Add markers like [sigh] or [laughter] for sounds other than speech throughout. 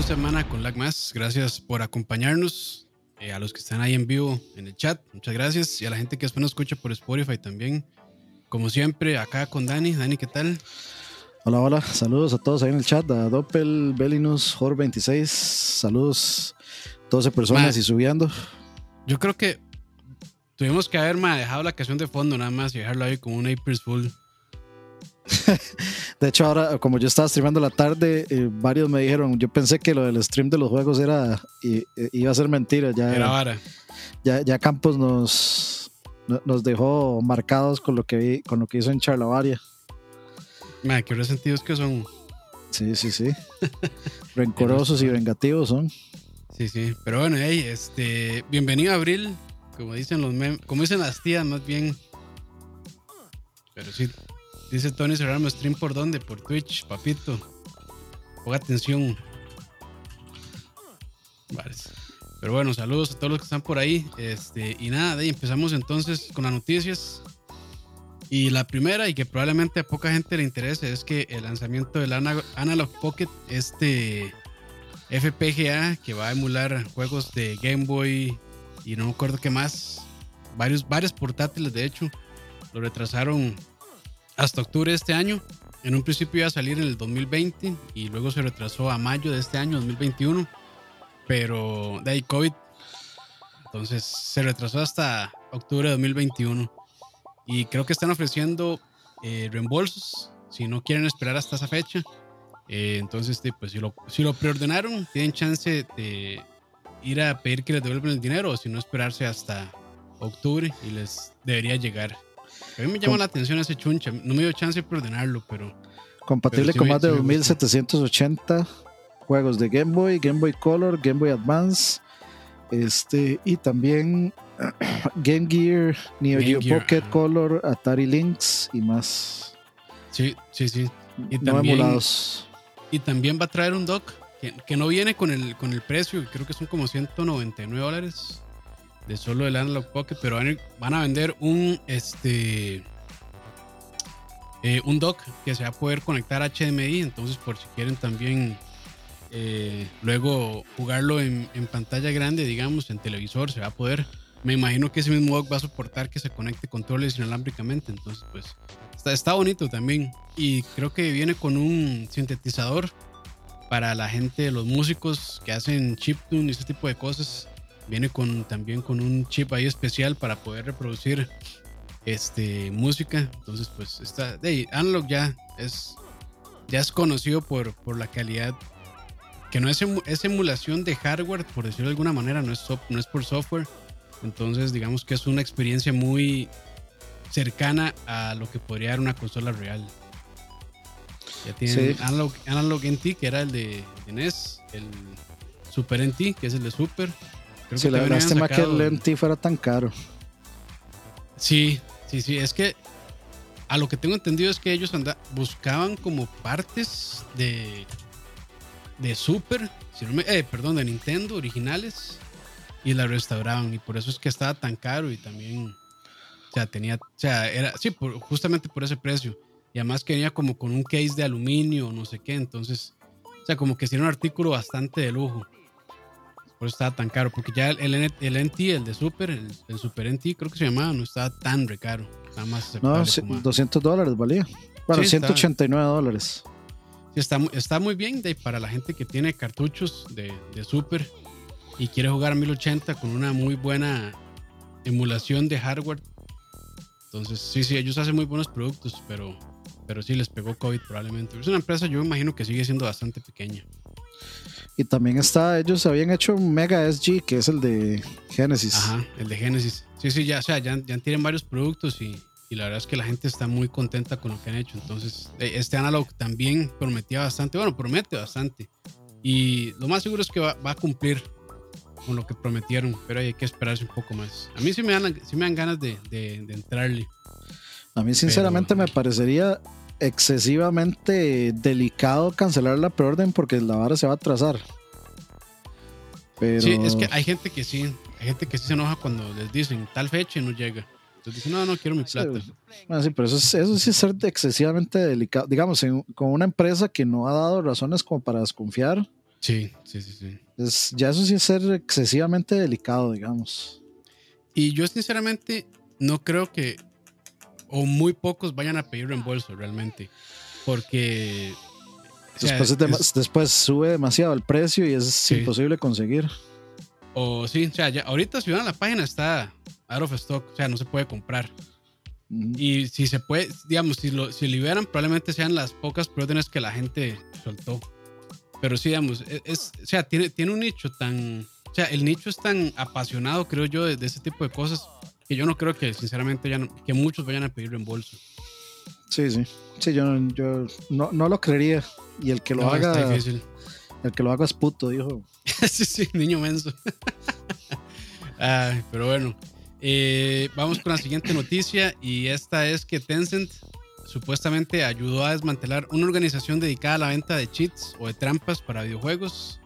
una semana con Lag Más. Gracias por acompañarnos. Eh, a los que están ahí en vivo en el chat, muchas gracias. Y a la gente que después nos escucha por Spotify también. Como siempre, acá con Dani. Dani, ¿qué tal? Hola, hola. Saludos a todos ahí en el chat. A Doppel, Belinus, Jor26. Saludos 12 personas y subiendo. Yo creo que tuvimos que haber dejado la canción de fondo nada más y dejarlo ahí como un April's Fool. De hecho, ahora, como yo estaba streamando la tarde, eh, varios me dijeron, yo pensé que lo del stream de los juegos era y, iba a ser mentira. Ya, era Ya, ya Campos nos, nos dejó marcados con lo que, con lo que hizo en Charlavaria. Man, qué resentidos que son. Sí, sí, sí. [laughs] Rencorosos y vengativos son. Sí, sí. Pero bueno, hey, este, bienvenido a Abril, como dicen los como dicen las tías, más bien. Pero sí, Dice Tony Serrano, stream por dónde? Por Twitch, papito. Ponga atención. Vale. Pero bueno, saludos a todos los que están por ahí. Este, y nada, de ahí empezamos entonces con las noticias. Y la primera, y que probablemente a poca gente le interese, es que el lanzamiento del Analog Pocket, este FPGA que va a emular juegos de Game Boy y no me acuerdo qué más, varios, varios portátiles de hecho, lo retrasaron hasta octubre de este año. En un principio iba a salir en el 2020 y luego se retrasó a mayo de este año, 2021. Pero de ahí COVID. Entonces se retrasó hasta octubre de 2021. Y creo que están ofreciendo eh, reembolsos si no quieren esperar hasta esa fecha. Eh, entonces, pues si lo, si lo preordenaron, tienen chance de ir a pedir que les devuelvan el dinero o si no esperarse hasta octubre y les debería llegar. A mí me llama la atención ese chuncha. No me dio chance de ordenarlo, pero. Compatible con más de 2780 juegos de Game Boy, Game Boy Color, Game Boy Advance. Este, y también [clears throat] Game Gear, Neo Geo Pocket Color, Atari Lynx y más. Sí, sí, sí. Y también, y también va a traer un dock que, que, no viene con el, con el precio, creo que son como 199 dólares de solo el Analog Pocket, pero van a vender un este eh, un dock que se va a poder conectar a HDMI, entonces por si quieren también eh, luego jugarlo en, pantalla grande, digamos, en televisor, se va a poder. Me imagino que ese mismo dock va a soportar que se conecte controles inalámbricamente, entonces pues está, está bonito también. Y creo que viene con un sintetizador para la gente, los músicos que hacen chiptune y ese tipo de cosas Viene con, también con un chip ahí especial para poder reproducir este, música. Entonces, pues está. de Analog ya es, ya es conocido por, por la calidad. Que no es, es emulación de hardware, por decirlo de alguna manera, no es, no es por software. Entonces, digamos que es una experiencia muy cercana a lo que podría dar una consola real. Ya tienen Analog, Analog NT, que era el de, de NES, el Super NT, que es el de Super, si la lástima que el lenti fuera tan caro. Sí, sí, sí. Es que a lo que tengo entendido es que ellos anda, buscaban como partes de de Super, eh, perdón, de Nintendo originales y la restauraban y por eso es que estaba tan caro y también, o sea, tenía, o sea, era, sí, justamente por ese precio y además que venía como con un case de aluminio, no sé qué, entonces, o sea, como que era un artículo bastante de lujo. Por eso estaba tan caro, porque ya el, el, NT, el de Super, el, Super NT, creo que se llamaba, no estaba tan recaro. Nada más no, 200 dólares valía. Bueno, 189 dólares. Sí, está, está muy bien de, para la gente que tiene cartuchos de, de Super y quiere jugar a 1080 con una muy buena emulación de hardware. Entonces, sí, sí, ellos hacen muy buenos productos, pero, pero sí les pegó COVID probablemente. Es una empresa, yo imagino que sigue siendo bastante pequeña. Y también está, ellos habían hecho un Mega SG, que es el de Genesis. Ajá, el de Genesis. Sí, sí, ya, o sea, ya, ya tienen varios productos y, y, la verdad es que la gente está muy contenta con lo que han hecho. Entonces, e, este analog también prometía bastante, bueno, promete bastante. Y lo más seguro es que va, va a cumplir con lo que prometieron, pero hay que esperarse un poco más. A mí sí me dan, sí me dan ganas de, de, entrarle. A mí sinceramente me parecería excesivamente delicado cancelar la preorden porque la vara se va a atrasar. Pero... Sí, es que hay gente que sí, hay gente que sí se enoja cuando les dicen tal fecha y no llega. Entonces dicen, no, no quiero mi plata. Sí, pero eso, eso sí es ser excesivamente delicado. Digamos, con una empresa que no ha dado razones como para desconfiar, Sí, sí, sí, sí. Es, ya eso sí es ser excesivamente delicado, digamos. Y yo sinceramente no creo que, o muy pocos vayan a pedir reembolso realmente, porque... después, después, sube demasiado el precio y es imposible conseguir. O sí, o sea, ya, ahorita si van a la página está out of stock, o sea, no se puede comprar. Y si se puede, digamos, si lo si liberan, probablemente sean las pocas órdenes que la gente soltó. Pero sí, digamos, e, es, o sea, tiene, tiene un nicho tan. O sea, el nicho es tan apasionado, creo yo, de, ese tipo de cosas, que yo no creo que, sinceramente, ya que muchos vayan a pedir reembolso. Sí, sí. Sí, yo, yo no, no lo creería. Y el que lo haga. El que lo haga es puto, dijo. [laughs] sí, sí, niño menso. [laughs] Ay, pero bueno. Eh, vamos con la siguiente noticia y esta es que Tencent supuestamente ayudó a desmantelar una organización dedicada a la venta de cheats o de trampas para videojuegos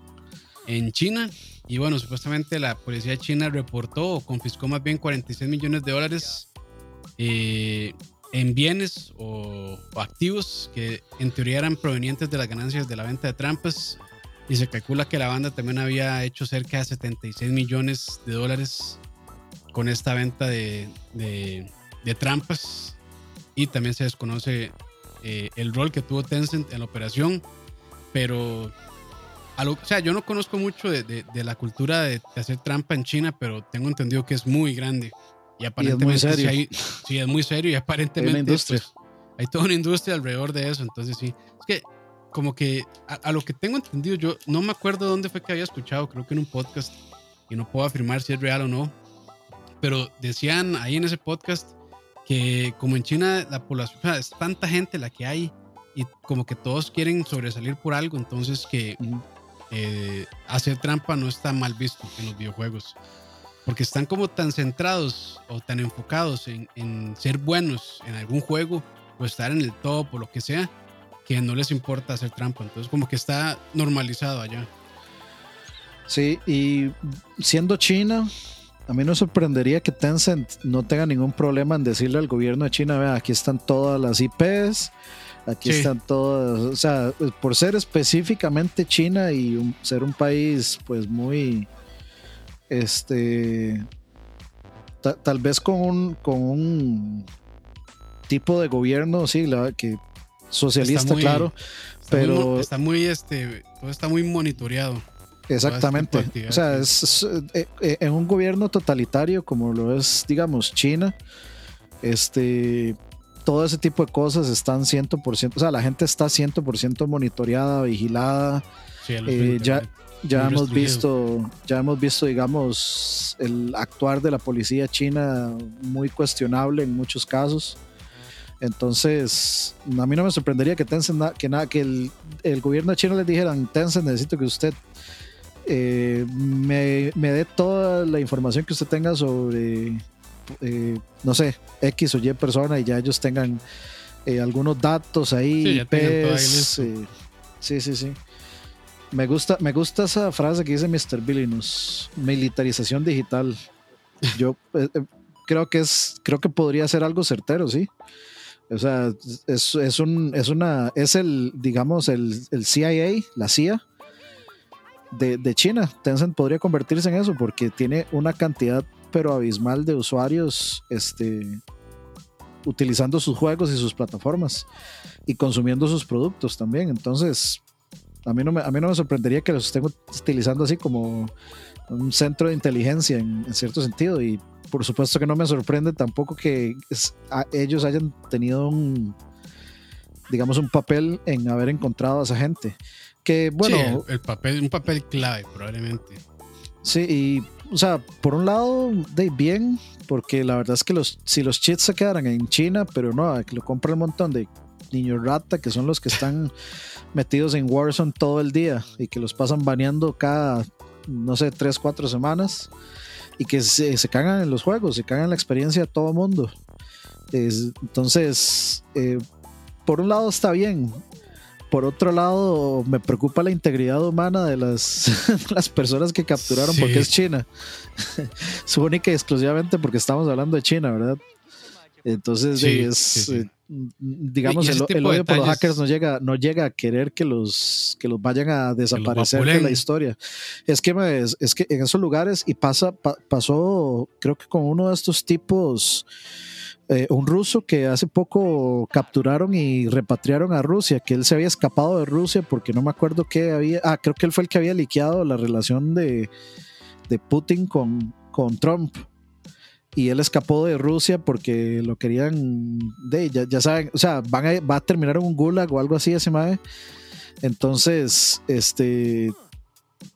en China. Y bueno, supuestamente la policía china reportó o confiscó más bien 46 millones de dólares eh, en bienes o, o, activos que en teoría eran provenientes de las ganancias de la venta de trampas. Y se calcula que la banda también había hecho cerca de 76 millones de dólares con esta venta de, de, trampas y también se desconoce eh, el rol que tuvo Tencent en la operación, pero a lo, o sea, yo no conozco mucho de, de la cultura de, hacer trampa en China, pero tengo entendido que es muy grande. Y aparentemente es muy serio. Sí, sí, es muy serio y aparentemente hay, pues, hay toda una industria alrededor de eso, entonces sí, es que como que a, a, lo que tengo entendido yo no me acuerdo dónde fue que había escuchado, creo que en un podcast y no puedo afirmar si es real o no, pero decían ahí en ese podcast que como en China la población, es tanta gente la que hay y como que todos quieren sobresalir por algo, entonces que eh, hacer trampa no está mal visto en los videojuegos. Porque están como tan centrados o tan enfocados en, en ser buenos en algún juego o estar en el top o lo que sea, que no les importa hacer trampa. Entonces como que está normalizado allá. Sí, y siendo China, a mí no sorprendería que Tencent no tenga ningún problema en decirle al gobierno de China, vea, aquí están todas las IPs, aquí están todas, o sea, por ser específicamente China y ser un país pues muy, este, tal vez con un, con un tipo de gobierno, sí, la, que socialista, claro, pero... está muy, este, todo está muy monitoreado. Exactamente. O sea, es, eh, eh, en un gobierno totalitario como lo es, digamos, China, este, todo ese tipo de cosas están 100%, o sea, la gente está 100% monitoreada, vigilada. Eh, ya ya hemos visto, ya hemos visto, digamos, el actuar de la policía china muy cuestionable en muchos casos. Entonces, a mí no me sorprendería que Tencent, que nada, que el, el gobierno de China les dijeran, Tencent, necesito que usted eh, me, dé toda la información que usted tenga sobre, eh, no sé, X o Y persona y ya ellos tengan eh, algunos datos ahí, sí, sí, sí, sí. Me gusta, me gusta esa frase que dice Mr. Billinus, militarización digital. Yo [laughs] creo que es, creo que podría ser algo certero, sí. O sea, es, es, un, es una, es el, digamos, el, el CIA, la CIA, de, China. Tencent podría convertirse en eso porque tiene una cantidad pero abismal de usuarios este, utilizando sus juegos y sus plataformas y consumiendo sus productos también. Entonces, a mí no me, a mí no me sorprendería que los estén utilizando así como un centro de inteligencia en, cierto sentido. Y por supuesto que no me sorprende tampoco que ellos hayan tenido un, digamos, un papel en haber encontrado a esa gente. Que bueno. el, papel, un papel clave, probablemente. Sí, y, o sea, por un lado, de bien, porque la verdad es que los, si los cheats se quedaran en China, pero no, que lo compra un montón de niños rata, que son los que están [laughs] metidos en Warzone todo el día y que los pasan baneando cada, no sé, tres, cuatro semanas y que se, se cagan en los juegos, se cagan en la experiencia de todo el mundo. entonces, eh, por un lado está bien, por otro lado, me preocupa la integridad humana de las, [laughs] las personas que capturaron porque es China. Su única y exclusivamente porque estamos hablando de China, ¿verdad? Entonces, es, digamos, el, odio por los hackers no llega, no llega a querer que los, que los vayan a desaparecer de la historia. Es que, es, que en esos lugares, y pasa, pasó, creo que con uno de estos tipos, eh, un ruso que hace poco capturaron y repatriaron a Rusia, que él se había escapado de Rusia porque no me acuerdo qué había, ah, creo que él fue el que había liqueado la relación de, de Putin con, con Trump y él escapó de Rusia porque lo querían, de, ya, ya saben, o sea, van a, va a terminar en un gulag o algo así ese mae. Entonces, este,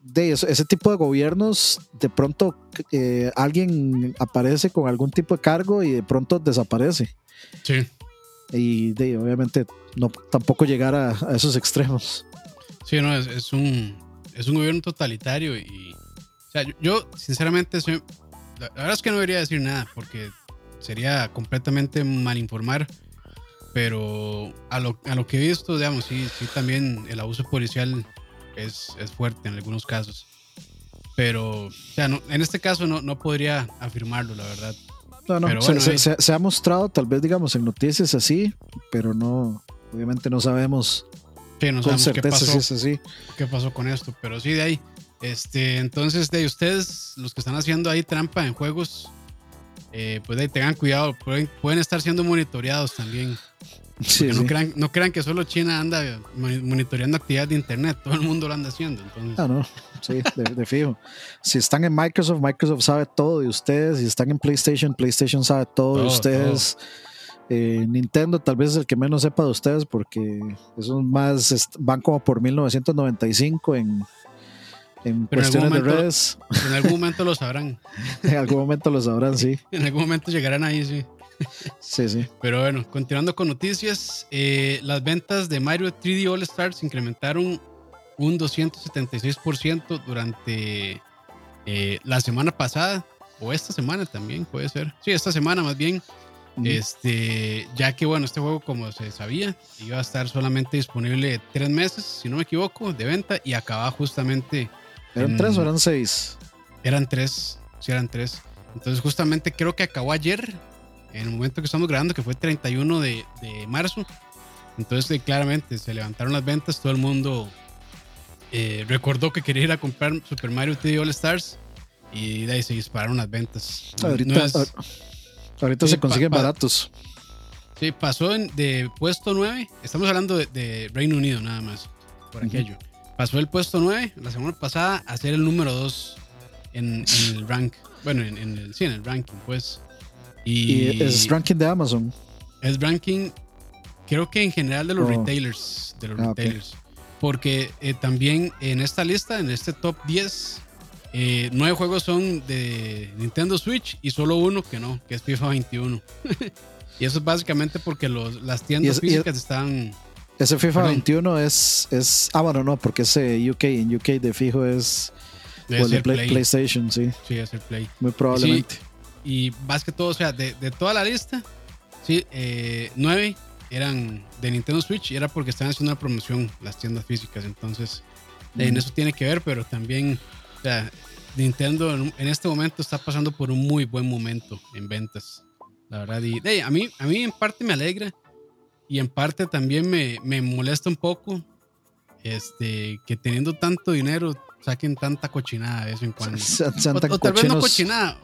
de ese tipo de gobiernos, de pronto eh, alguien aparece con algún tipo de cargo y de pronto desaparece. Sí. Y de, obviamente no tampoco llegar a, esos extremos. Sí, no, es, un, es un gobierno totalitario y, o sea, yo, yo sinceramente soy, la, verdad es que no debería decir nada porque sería completamente mal informar. Pero a lo, a lo que he visto, digamos, sí, sí también el abuso policial es, es fuerte en algunos casos. Pero, o sea, en este caso no, no podría afirmarlo, la verdad. No, no, se, ha mostrado tal vez, digamos, en noticias así, pero no, obviamente no sabemos sí, no con qué pasó, si es así. qué pasó con esto, pero sí de ahí. Este, entonces, de ustedes, los que están haciendo ahí trampa en juegos, eh, pues ahí tengan cuidado, pueden, pueden estar siendo monitoreados también. No, crean, no crean que solo China anda monitoreando actividad de internet, todo el mundo lo anda haciendo. Ah, no, sí, de, fijo. Si están en Microsoft, Microsoft sabe todo de ustedes. Si están en PlayStation, PlayStation sabe todo, de ustedes. Eh, Nintendo tal vez es el que menos sepa de ustedes porque esos más van como por 1995 en, en cuestiones de redes. En algún momento lo sabrán. [laughs] en algún momento lo sabrán, sí. [laughs] En algún momento llegarán ahí, sí. Sí, sí. Pero bueno, continuando con noticias, eh, las ventas de Mario 3D All Stars incrementaron un 276% durante eh, la semana pasada, o esta semana también puede ser. Sí, esta semana más bien. Este, ya que bueno, este juego, como se sabía, iba a estar solamente disponible tres meses, si no me equivoco, de venta y acaba justamente ¿Eran tres o eran seis? Eran tres, sí, eran tres. Entonces, justamente creo que acabó ayer, en el momento que estamos grabando, que fue 31 de, de marzo. Entonces, claramente se levantaron las ventas, todo el mundo eh, recordó que quería ir a comprar Super Mario 3D All Stars y de ahí se dispararon las ventas. Ahorita, ahorita se consiguen baratos. Sí, pasó de puesto 9, estamos hablando de, Reino Unido nada más, por aquello pasó el puesto 9 la semana pasada a ser el número 2 en, el rank. Bueno, en, el, sí, en el ranking, pues. Y, es ranking de Amazon. Es ranking, creo que en general de los oh. retailers. De los ah, retailers. Porque eh, también en esta lista, en este top 10, eh, nueve juegos son de Nintendo Switch y solo uno que no, que es FIFA 21. [laughs] y eso es básicamente porque los, las tiendas físicas están ese FIFA 21 es, es. Ah, bueno, no, porque ese UK, en UK de fijo es. el PlayStation, sí. Sí, es el Play. Muy probablemente. y más que todo, o sea, de, de toda la lista, sí, eh, nueve eran de Nintendo Switch y era porque estaban haciendo una promoción las tiendas físicas. Entonces, en eso tiene que ver, pero también, o sea, Nintendo en, este momento está pasando por un muy buen momento en ventas. La verdad, y a, mí, a mí en parte me alegra y en parte también me, me molesta un poco este, que teniendo tanto dinero saquen tanta cochinada de vez en cuando. [laughs] o, tal vez no cochinada,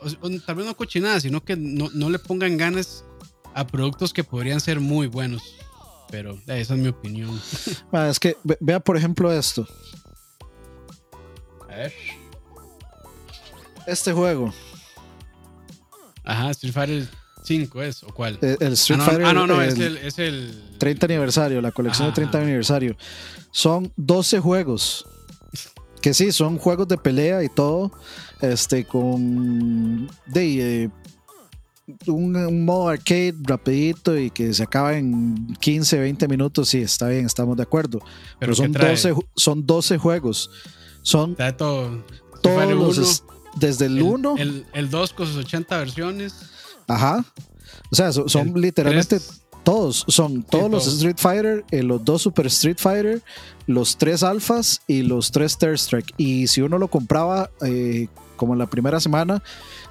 tal vez no cochinada, sino que no, no, le pongan ganas a productos que podrían ser muy buenos. Pero esa es mi opinión. [laughs] es que vea por ejemplo esto. A ver. Este juego. Ajá, Street Fighter 5 es, ¿o cuál? Eh, el, Street ah, Fighter. Ah, no, no, es, el, es, el, 30 aniversario, la colección de 30 aniversario. Son 12 juegos. Que sí, son juegos de pelea y todo. Este, con. De, eh, un, modo arcade rapidito y que se acaba en 15, 20 minutos. Sí, está bien, estamos de acuerdo. Pero, son, 12, son 12 juegos. Son. Todo, todos los. Desde el 1. El 2 con sus 80 versiones Ajá. O sea, son, literalmente todos. Son todos los Street Fighter, eh, los dos Super Street Fighter, los tres Alphas y los tres Third Strike. Y si uno lo compraba eh, como en la primera semana,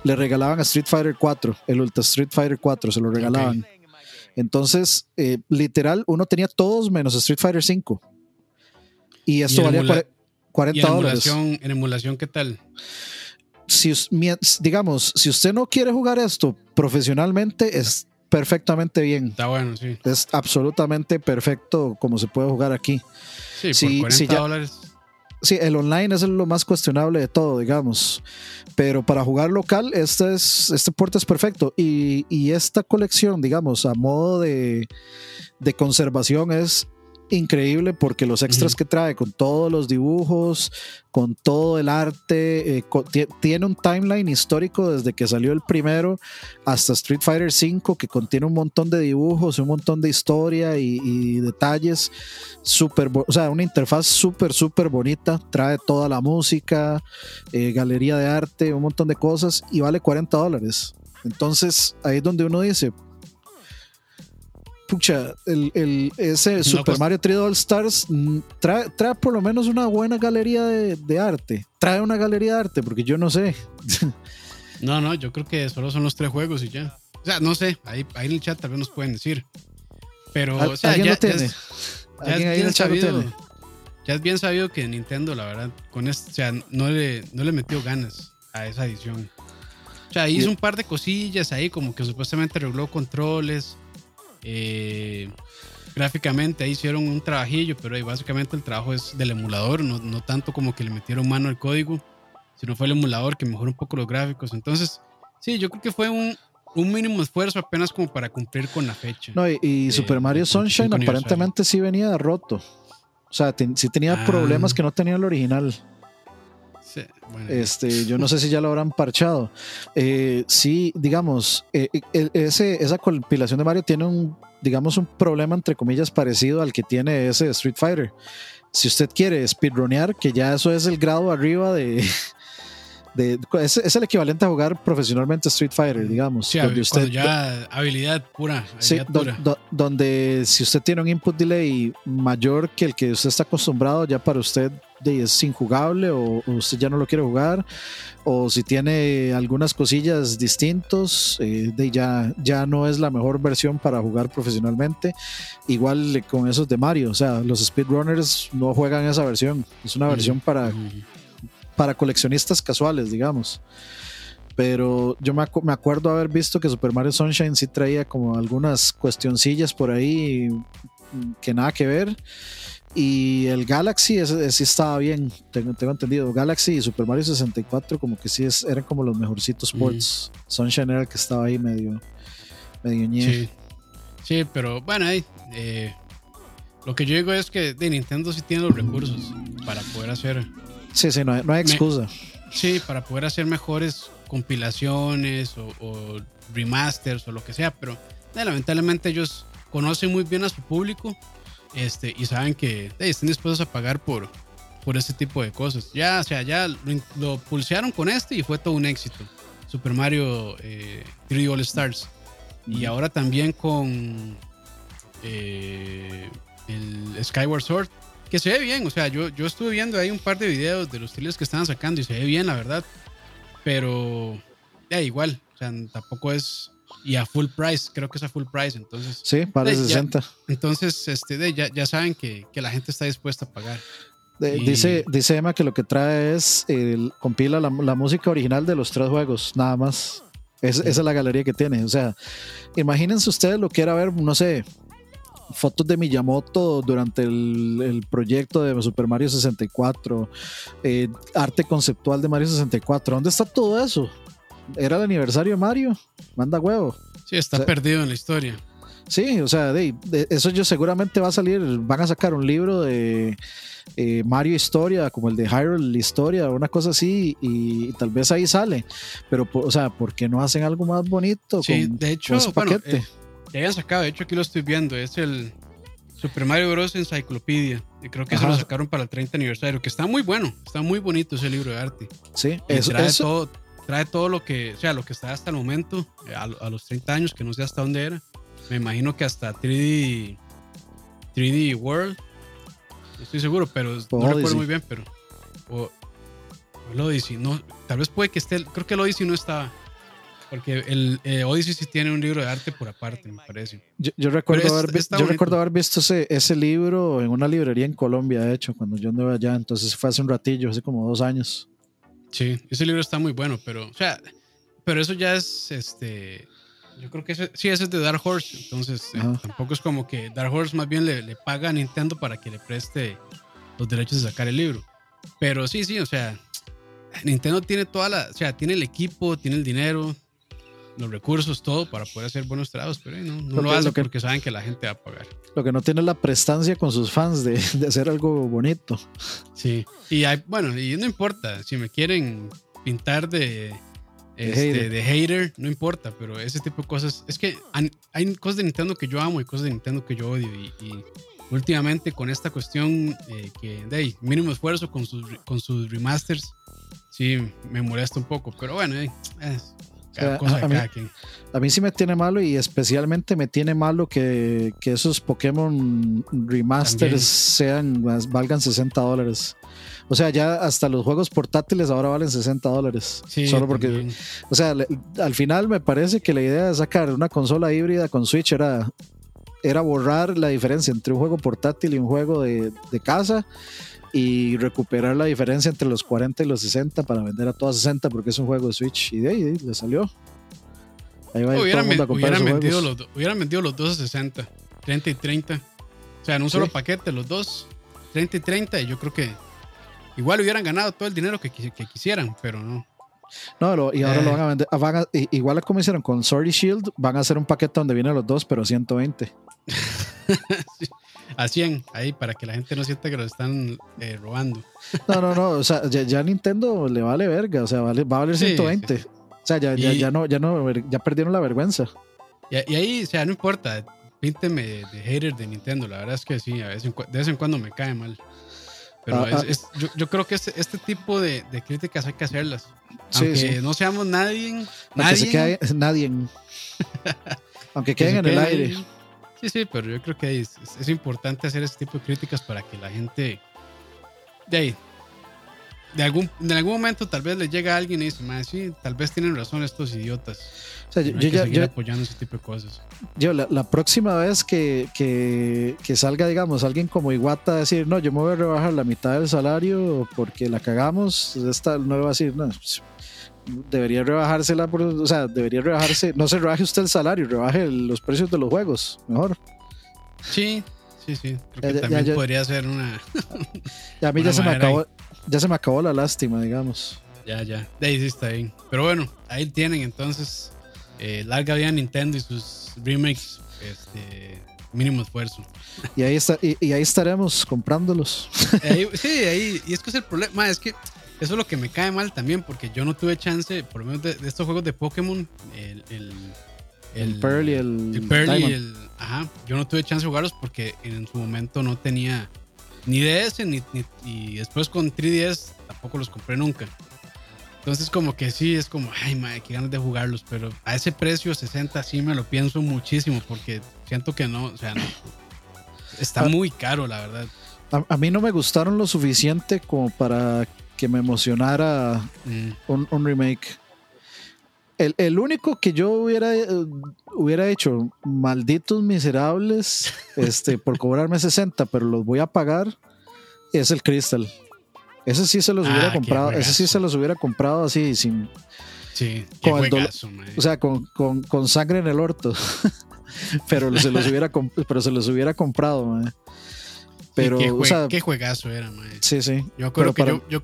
le regalaban a Street Fighter 4, el Ultra Street Fighter 4, se lo regalaban. Entonces, eh, literal, uno tenía todos menos Street Fighter 5. Y esto valía 40 dólares. ¿En emulación qué tal? Si, digamos, si usted no quiere jugar esto profesionalmente, es perfectamente bien. Está bueno, sí. Es absolutamente perfecto como se puede jugar aquí. Sí, por 40 dólares. Sí, el online es lo más cuestionable de todo, digamos. Pero para jugar local, este, es, este puerto es perfecto. Y, y esta colección, digamos, a modo de, de conservación es increíble porque los extras que trae con todos los dibujos, con todo el arte, eh, tiene un timeline histórico desde que salió el primero hasta Street Fighter V que contiene un montón de dibujos, un montón de historia y, detalles, super, o sea, una interfaz súper, súper bonita, trae toda la música, eh, galería de arte, un montón de cosas y vale 40 dólares. Entonces ahí es donde uno dice, pucha, el, ese Super pues Mario 3 All Stars mm, trae, trae, por lo menos una buena galería de, arte. Trae una galería de arte, porque yo no sé. [laughs] No, no, yo creo que solo son los tres juegos y ya. O sea, no sé, ahí, ahí en el chat tal vez nos pueden decir. Pero, o sea, ya, tiene? Ya, es, sabido, ya es bien sabido que Nintendo, la verdad, con esto, o sea, no le, no le metió ganas a esa edición. O sea, hizo un par de cosillas ahí, como que supuestamente arregló controles, eh, gráficamente ahí hicieron un trabajillo, pero ahí básicamente el trabajo es del emulador, no, no tanto como que le metieron mano al código, sino fue el emulador que mejoró un poco los gráficos. Entonces, sí, yo creo que fue un, un mínimo esfuerzo apenas como para cumplir con la fecha. No, y, Super Mario Sunshine aparentemente sí venía roto. O sea, sí tenía ah. problemas que no tenía el original. Este, yo no sé si ya lo habrán parchado. Eh, sí, digamos, eh, ese, esa compilación de Mario tiene un, digamos, un problema entre comillas parecido al que tiene ese Street Fighter. Si usted quiere speedronear, que ya eso es el grado arriba de, [laughs] es, el equivalente a jugar profesionalmente Street Fighter, digamos. Sí, donde usted, ya habilidad pura. sí, donde si usted tiene un input delay mayor que el que usted está acostumbrado, ya para usted es injugable o, usted ya no lo quiere jugar, o si tiene algunas cosillas distintos, eh, de ya, ya no es la mejor versión para jugar profesionalmente. Igual con esos de Mario, o sea, los speedrunners no juegan esa versión, es una versión para para coleccionistas casuales, digamos. Pero yo me, me, acuerdo haber visto que Super Mario Sunshine sí traía como algunas cuestioncillas por ahí que nada que ver. Y el Galaxy sí estaba bien, tengo, tengo, entendido. Galaxy y Super Mario 64 como que sí es, eran como los mejorcitos ports. Sunshine era el que estaba ahí medio, medio sí. sí. pero bueno, ahí, eh, lo que yo digo es que de Nintendo sí tiene los recursos para poder hacer Sí, sí, no hay, excusa. sí, para poder hacer mejores compilaciones o, remasters o lo que sea, pero eh, lamentablemente ellos conocen muy bien a su público este, y saben que están dispuestos a pagar por, por ese tipo de cosas. Ya, o sea, ya lo, pulsearon con este y fue todo un éxito. Super Mario 3D eh, All Stars. Y ahora también con eh, el Skyward Sword que se ve bien, o sea, yo, yo estuve viendo ahí un par de videos de los trailers que estaban sacando y se ve bien, la verdad. Pero ya igual, o sea, tampoco es y a full price, creo que es a full price, entonces. Sí, para de, 60. entonces, este, de, ya, ya, saben que, que, la gente está dispuesta a pagar. dice, dice Emma que lo que trae es el, compila la, la, música original de los tres juegos, nada más. Es, Esa es la galería que tiene. O sea, imagínense ustedes lo que era ver, no sé, fotos de Miyamoto durante el, proyecto de Super Mario 64, eh, arte conceptual de Mario 64. ¿Dónde está todo eso? ¿Era el aniversario de Mario? Manda huevo. Sí, está perdido en la historia. Sí, o sea, de, eso yo seguramente va a salir, van a sacar un libro de eh, Mario Historia, como el de Hyrule Historia, una cosa así, y, tal vez ahí sale. Pero, o sea, ¿por qué no hacen algo más bonito? Sí, de hecho, paquete? Eh, que hayan sacado, de hecho aquí lo estoy viendo, es el Super Mario Bros. Encyclopedia. Y creo que se lo sacaron para el 30 aniversario, que está muy bueno, está muy bonito ese libro de arte. Sí, eso, trae, Todo, trae todo lo que, o sea, lo que está hasta el momento, eh, a, los 30 años, que no sé hasta dónde era. Me imagino que hasta 3D, 3D World, no estoy seguro, pero no recuerdo muy bien, pero. O, el Odyssey, no, tal vez puede que esté, creo que el Odyssey no estaba Porque el eh, Odyssey sí tiene un libro de arte por aparte, me parece. Yo, recuerdo, haber, yo recuerdo haber visto ese, ese libro en una librería en Colombia, de hecho, cuando yo andaba allá. Entonces fue hace un ratillo, hace como dos años. Sí, ese libro está muy bueno, pero, o sea, pero eso ya es, este, yo creo que ese, sí, ese es de Dark Horse, entonces eh, tampoco es como que Dark Horse más bien le, le, paga a Nintendo para que le preste los derechos de sacar el libro. Pero sí, sí, o sea, Nintendo tiene toda la, o sea, tiene el equipo, tiene el dinero, los recursos, todo para poder hacer buenos trabajos, pero no, no lo, hace porque saben que la gente va a pagar. Lo que no tiene la prestancia con sus fans de, de hacer algo bonito. Sí, y hay, bueno, y no importa, si me quieren pintar de, este, de, hater. no importa, pero ese tipo de cosas, es que hay cosas de Nintendo que yo amo y cosas de Nintendo que yo odio y, últimamente con esta cuestión eh, que de mínimo esfuerzo con sus, con sus remasters, sí me molesta un poco, pero bueno, eh, a, mí, sí me tiene malo y especialmente me tiene malo que, que esos Pokémon remasters sean valgan 60 dólares. O sea, ya hasta los juegos portátiles ahora valen 60 dólares. solo porque, o sea, al final me parece que la idea de sacar una consola híbrida con Switch era, era borrar la diferencia entre un juego portátil y un juego de, de casa y recuperar la diferencia entre los 40 y los 60 para vender a todas 60 porque es un juego de Switch y de ahí, le salió. Ahí va hubieran, todo el mundo a hubieran, vendido los, hubieran vendido los dos a 60, 30 y 30. O sea, en un solo paquete los dos, 30 y 30 y yo creo que igual hubieran ganado todo el dinero que, que quisieran, pero no. No, y ahora lo van a vender. Ah, van a, igual como hicieron con Sword Shield, van a hacer un paquete donde vienen los dos, pero 120. [laughs] sí a 100 ahí para que la gente no sienta que lo están eh, robando. [laughs] No, no, no, o sea, ya, Nintendo le vale verga, o sea, vale, va a valer 120. O sea, ya, ya, ya, no, ya no, ya perdieron la vergüenza. Y, ahí, o sea, no importa, pínteme de, hater de Nintendo, la verdad es que sí, a veces, de vez en cuando me cae mal. Pero ah, ah. yo, creo que este, este tipo de, críticas hay que hacerlas. Aunque no seamos nadie. Nadie. nadie. [laughs] Aunque queden en el aire. Sí, sí, pero yo creo que es, es, importante hacer este tipo de críticas para que la gente de ahí, de algún, de algún momento tal vez le llega a alguien y dice, sí, tal vez tienen razón estos idiotas. O sea, yo, que seguir apoyando ese tipo de cosas. Yo, la, próxima vez que, que, que, salga, digamos, alguien como Iguata a decir, no, yo me voy a rebajar la mitad del salario porque la cagamos, esta no le va a decir, no, pues, debería rebajársela, o sea, debería rebajarse, no se rebaje usted el salario, rebaje los precios de los juegos, mejor. Sí, sí, sí, creo que también podría ser una... [laughs] ya a mí ya se, me acabó, ya se me acabó la lástima, digamos. Ya, ya, de ahí sí está bien. Pero bueno, ahí tienen entonces, eh, larga vida Nintendo y sus remakes, este, mínimo esfuerzo. Y ahí, está, y, ahí estaremos comprándolos. [laughs] sí, ahí, y es que es el problema, es que eso es lo que me cae mal también, porque yo no tuve chance, por lo menos de, estos juegos de Pokémon, el, el, el, Pearl y el, el Pearl y el. Ajá, yo no tuve chance de jugarlos porque en su momento no tenía ni DS, ni, y después con 3DS tampoco los compré nunca. Entonces, como que sí, es como, ay, madre, qué ganas de jugarlos, pero a ese precio 60 sí me lo pienso muchísimo porque siento que no, o sea, no, está ah. muy caro, la verdad. a, mí no me gustaron lo suficiente como para que me emocionara mm. un, remake. El, único que yo hubiera, hubiera hecho, malditos miserables, [laughs] este, por cobrarme 60, pero los voy a pagar, es el Crystal. Ese sí se los hubiera ah, comprado, ese sí se los hubiera comprado así, sin. Sí, con o sea, con, con, sangre en el orto. [laughs] pero se los hubiera pero se los hubiera comprado, Pero, qué, juegazo era, man. Sí, sí. Yo creo que yo, yo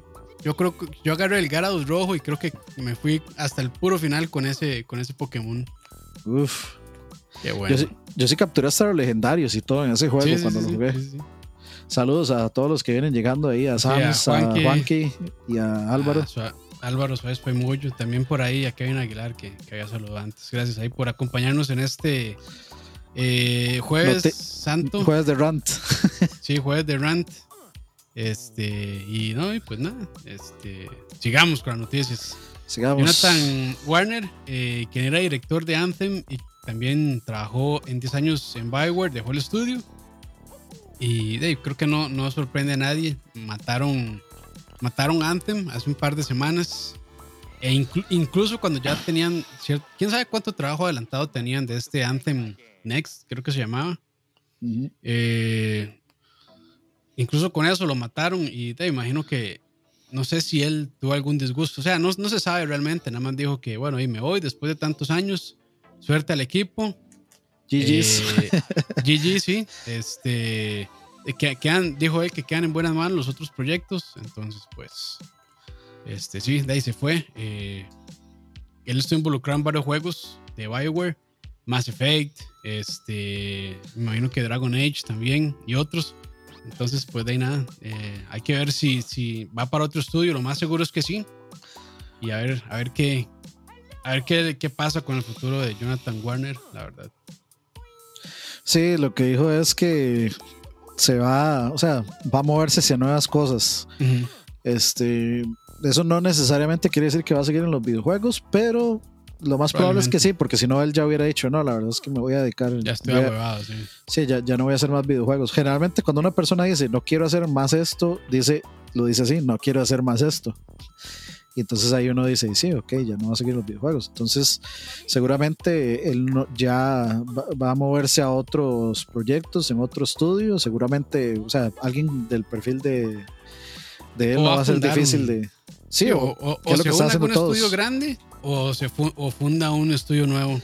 creo que yo agarré el Garados rojo y creo que me fui hasta el puro final con ese, con ese Pokémon. Uf. Qué bueno. Yo, sí, capturé hasta los legendarios y todo en ese juego cuando lo jugué. Saludos a todos los que vienen llegando ahí, a Sams, a, Juanqui, y a Álvaro. Ah, Álvaro Suárez fue mucho, también por ahí a Kevin Aguilar, que, que había saludado antes. Gracias ahí por acompañarnos en este eh, jueves santo. Jueves de Rant. sí, jueves de Rant. Este, y no, y pues nada, este, sigamos con las noticias. Sigamos. Jonathan Warner, eh, quien era director de Anthem y también trabajó en 10 años en Bioware, dejó el estudio. Y creo que no, no sorprende a nadie. Mataron, mataron Anthem hace un par de semanas. E incluso cuando ya tenían, cierto, quién sabe cuánto trabajo adelantado tenían de este Anthem Next, creo que se llamaba. Eh, incluso con eso lo mataron y te imagino que no sé si él tuvo algún disgusto. O sea, no, no se sabe realmente. Nada más dijo que, bueno, ahí me voy después de tantos años. Suerte al equipo. GG's. Eh, sí. Este, que, dijo él que quedan en buenas manos los otros proyectos. Entonces, pues, este, sí, de ahí se fue. Eh, él está involucrado en varios juegos de Bioware. Mass Effect, este, me imagino que Dragon Age también y otros. Entonces, pues de ahí nada. Eh, hay que ver si, si va para otro estudio. Lo más seguro es que sí. Y a ver, a ver qué, a ver qué, qué pasa con el futuro de Jonathan Warner, la verdad. Sí, lo que dijo es que se va, o sea, va a moverse hacia nuevas cosas. Este, eso no necesariamente quiere decir que va a seguir en los videojuegos, pero lo más probable es que sí, porque si no él ya hubiera dicho, no, la verdad es que me voy a dedicar. Ya estoy huevado, sí. Sí, ya, ya no voy a hacer más videojuegos. Generalmente cuando una persona dice, no quiero hacer más esto, dice, lo dice así, no quiero hacer más esto. Y entonces ahí uno dice, sí, ok, ya no va a seguir los videojuegos. Entonces, seguramente él no, ya va, a moverse a otros proyectos, en otro estudio. Seguramente, o sea, alguien del perfil de, de él no va a ser difícil de. Sí, o, o, o, se une un estudio grande o, se o funda un estudio nuevo.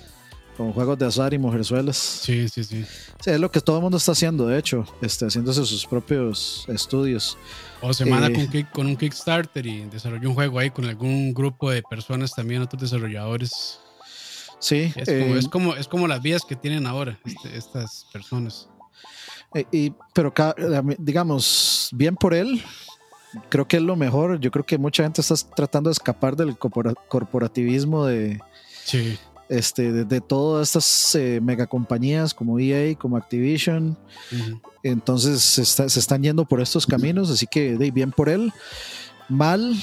Con juegos de azar y mujerzuelas. Sí, sí, sí. Sí, es lo que todo el mundo está haciendo, de hecho, este, haciéndose sus propios estudios. O se manda eh, con, un Kickstarter y desarrolla un juego ahí con algún grupo de personas también, otros desarrolladores. Sí. Es, como, es, eh, como, es como las vías que tienen ahora este, estas personas. Eh, y, pero digamos, bien por él, creo que es lo mejor. Yo creo que mucha gente está tratando de escapar del corporativismo de, este, de, todas estas eh, megacompañías como EA, como Activision. Entonces se, están yendo por estos caminos, así que de bien por él. Mal,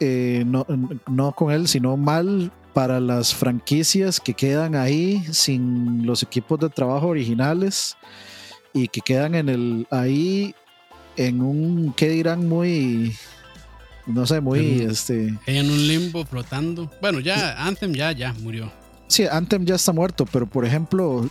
eh, no, no con él, sino mal para las franquicias que quedan ahí sin los equipos de trabajo originales y que quedan en el ahí en un, ¿qué dirán? Muy, no sé, muy, este... En un limbo flotando. Bueno, ya Anthem ya, ya murió. Sí, Anthem ya está muerto, pero por ejemplo,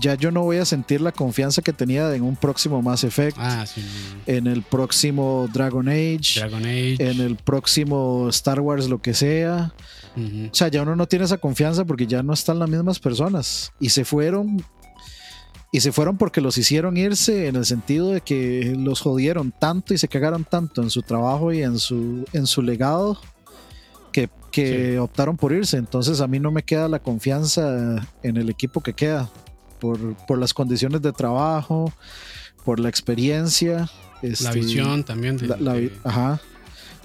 ya yo no voy a sentir la confianza que tenía en un próximo Mass Effect, ah, sí. en el próximo Dragon Age, Dragon Age, en el próximo Star Wars, lo que sea. O sea, ya uno no tiene esa confianza porque ya no están las mismas personas y se fueron y se fueron porque los hicieron irse en el sentido de que los jodieron tanto y se cagaron tanto en su trabajo y en su, en su legado que, que optaron por irse. Entonces a mí no me queda la confianza en el equipo que queda por, por las condiciones de trabajo, por la experiencia. la este, visión también. De, ajá.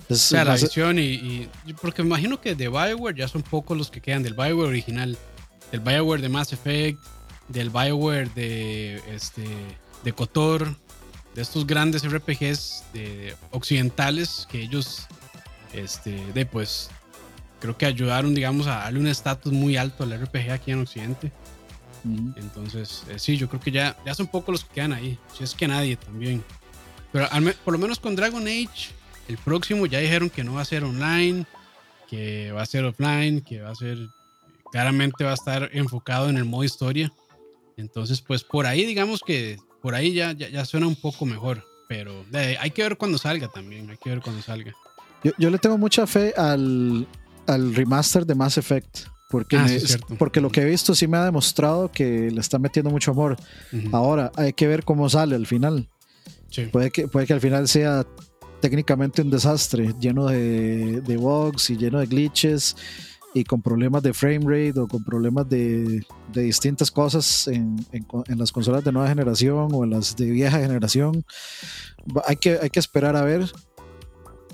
o sea, la visión y, y, Porque me imagino que de Bioware ya son pocos los que quedan del Bioware original. Del Bioware de Mass Effect, del Bioware de, este, de Kotor, de estos grandes RPGs de, occidentales que ellos, este, de pues, creo que ayudaron, digamos, a darle un estatus muy alto al RPG aquí en Occidente. Entonces, eh, sí, yo creo que ya, ya son pocos los que quedan ahí. Si es que nadie también. Pero por lo menos con Dragon Age, el próximo ya dijeron que no va a ser online, que va a ser offline, que va a ser. Claramente va a estar enfocado en el modo historia. Entonces, pues por ahí, digamos que por ahí ya, ya, suena un poco mejor. Pero eh, hay que ver cuando salga también. Hay que ver cuando salga. Yo, le tengo mucha fe al, remaster de Mass Effect. Porque, ah, porque lo que he visto sí me ha demostrado que le está metiendo mucho amor. Ahora hay que ver cómo sale al final. Puede, que, puede que al final sea técnicamente un desastre, lleno de, de bugs y lleno de glitches y con problemas de frame rate o con problemas de, de distintas cosas en, en, las consolas de nueva generación o en las de vieja generación. Hay que, hay que esperar a ver.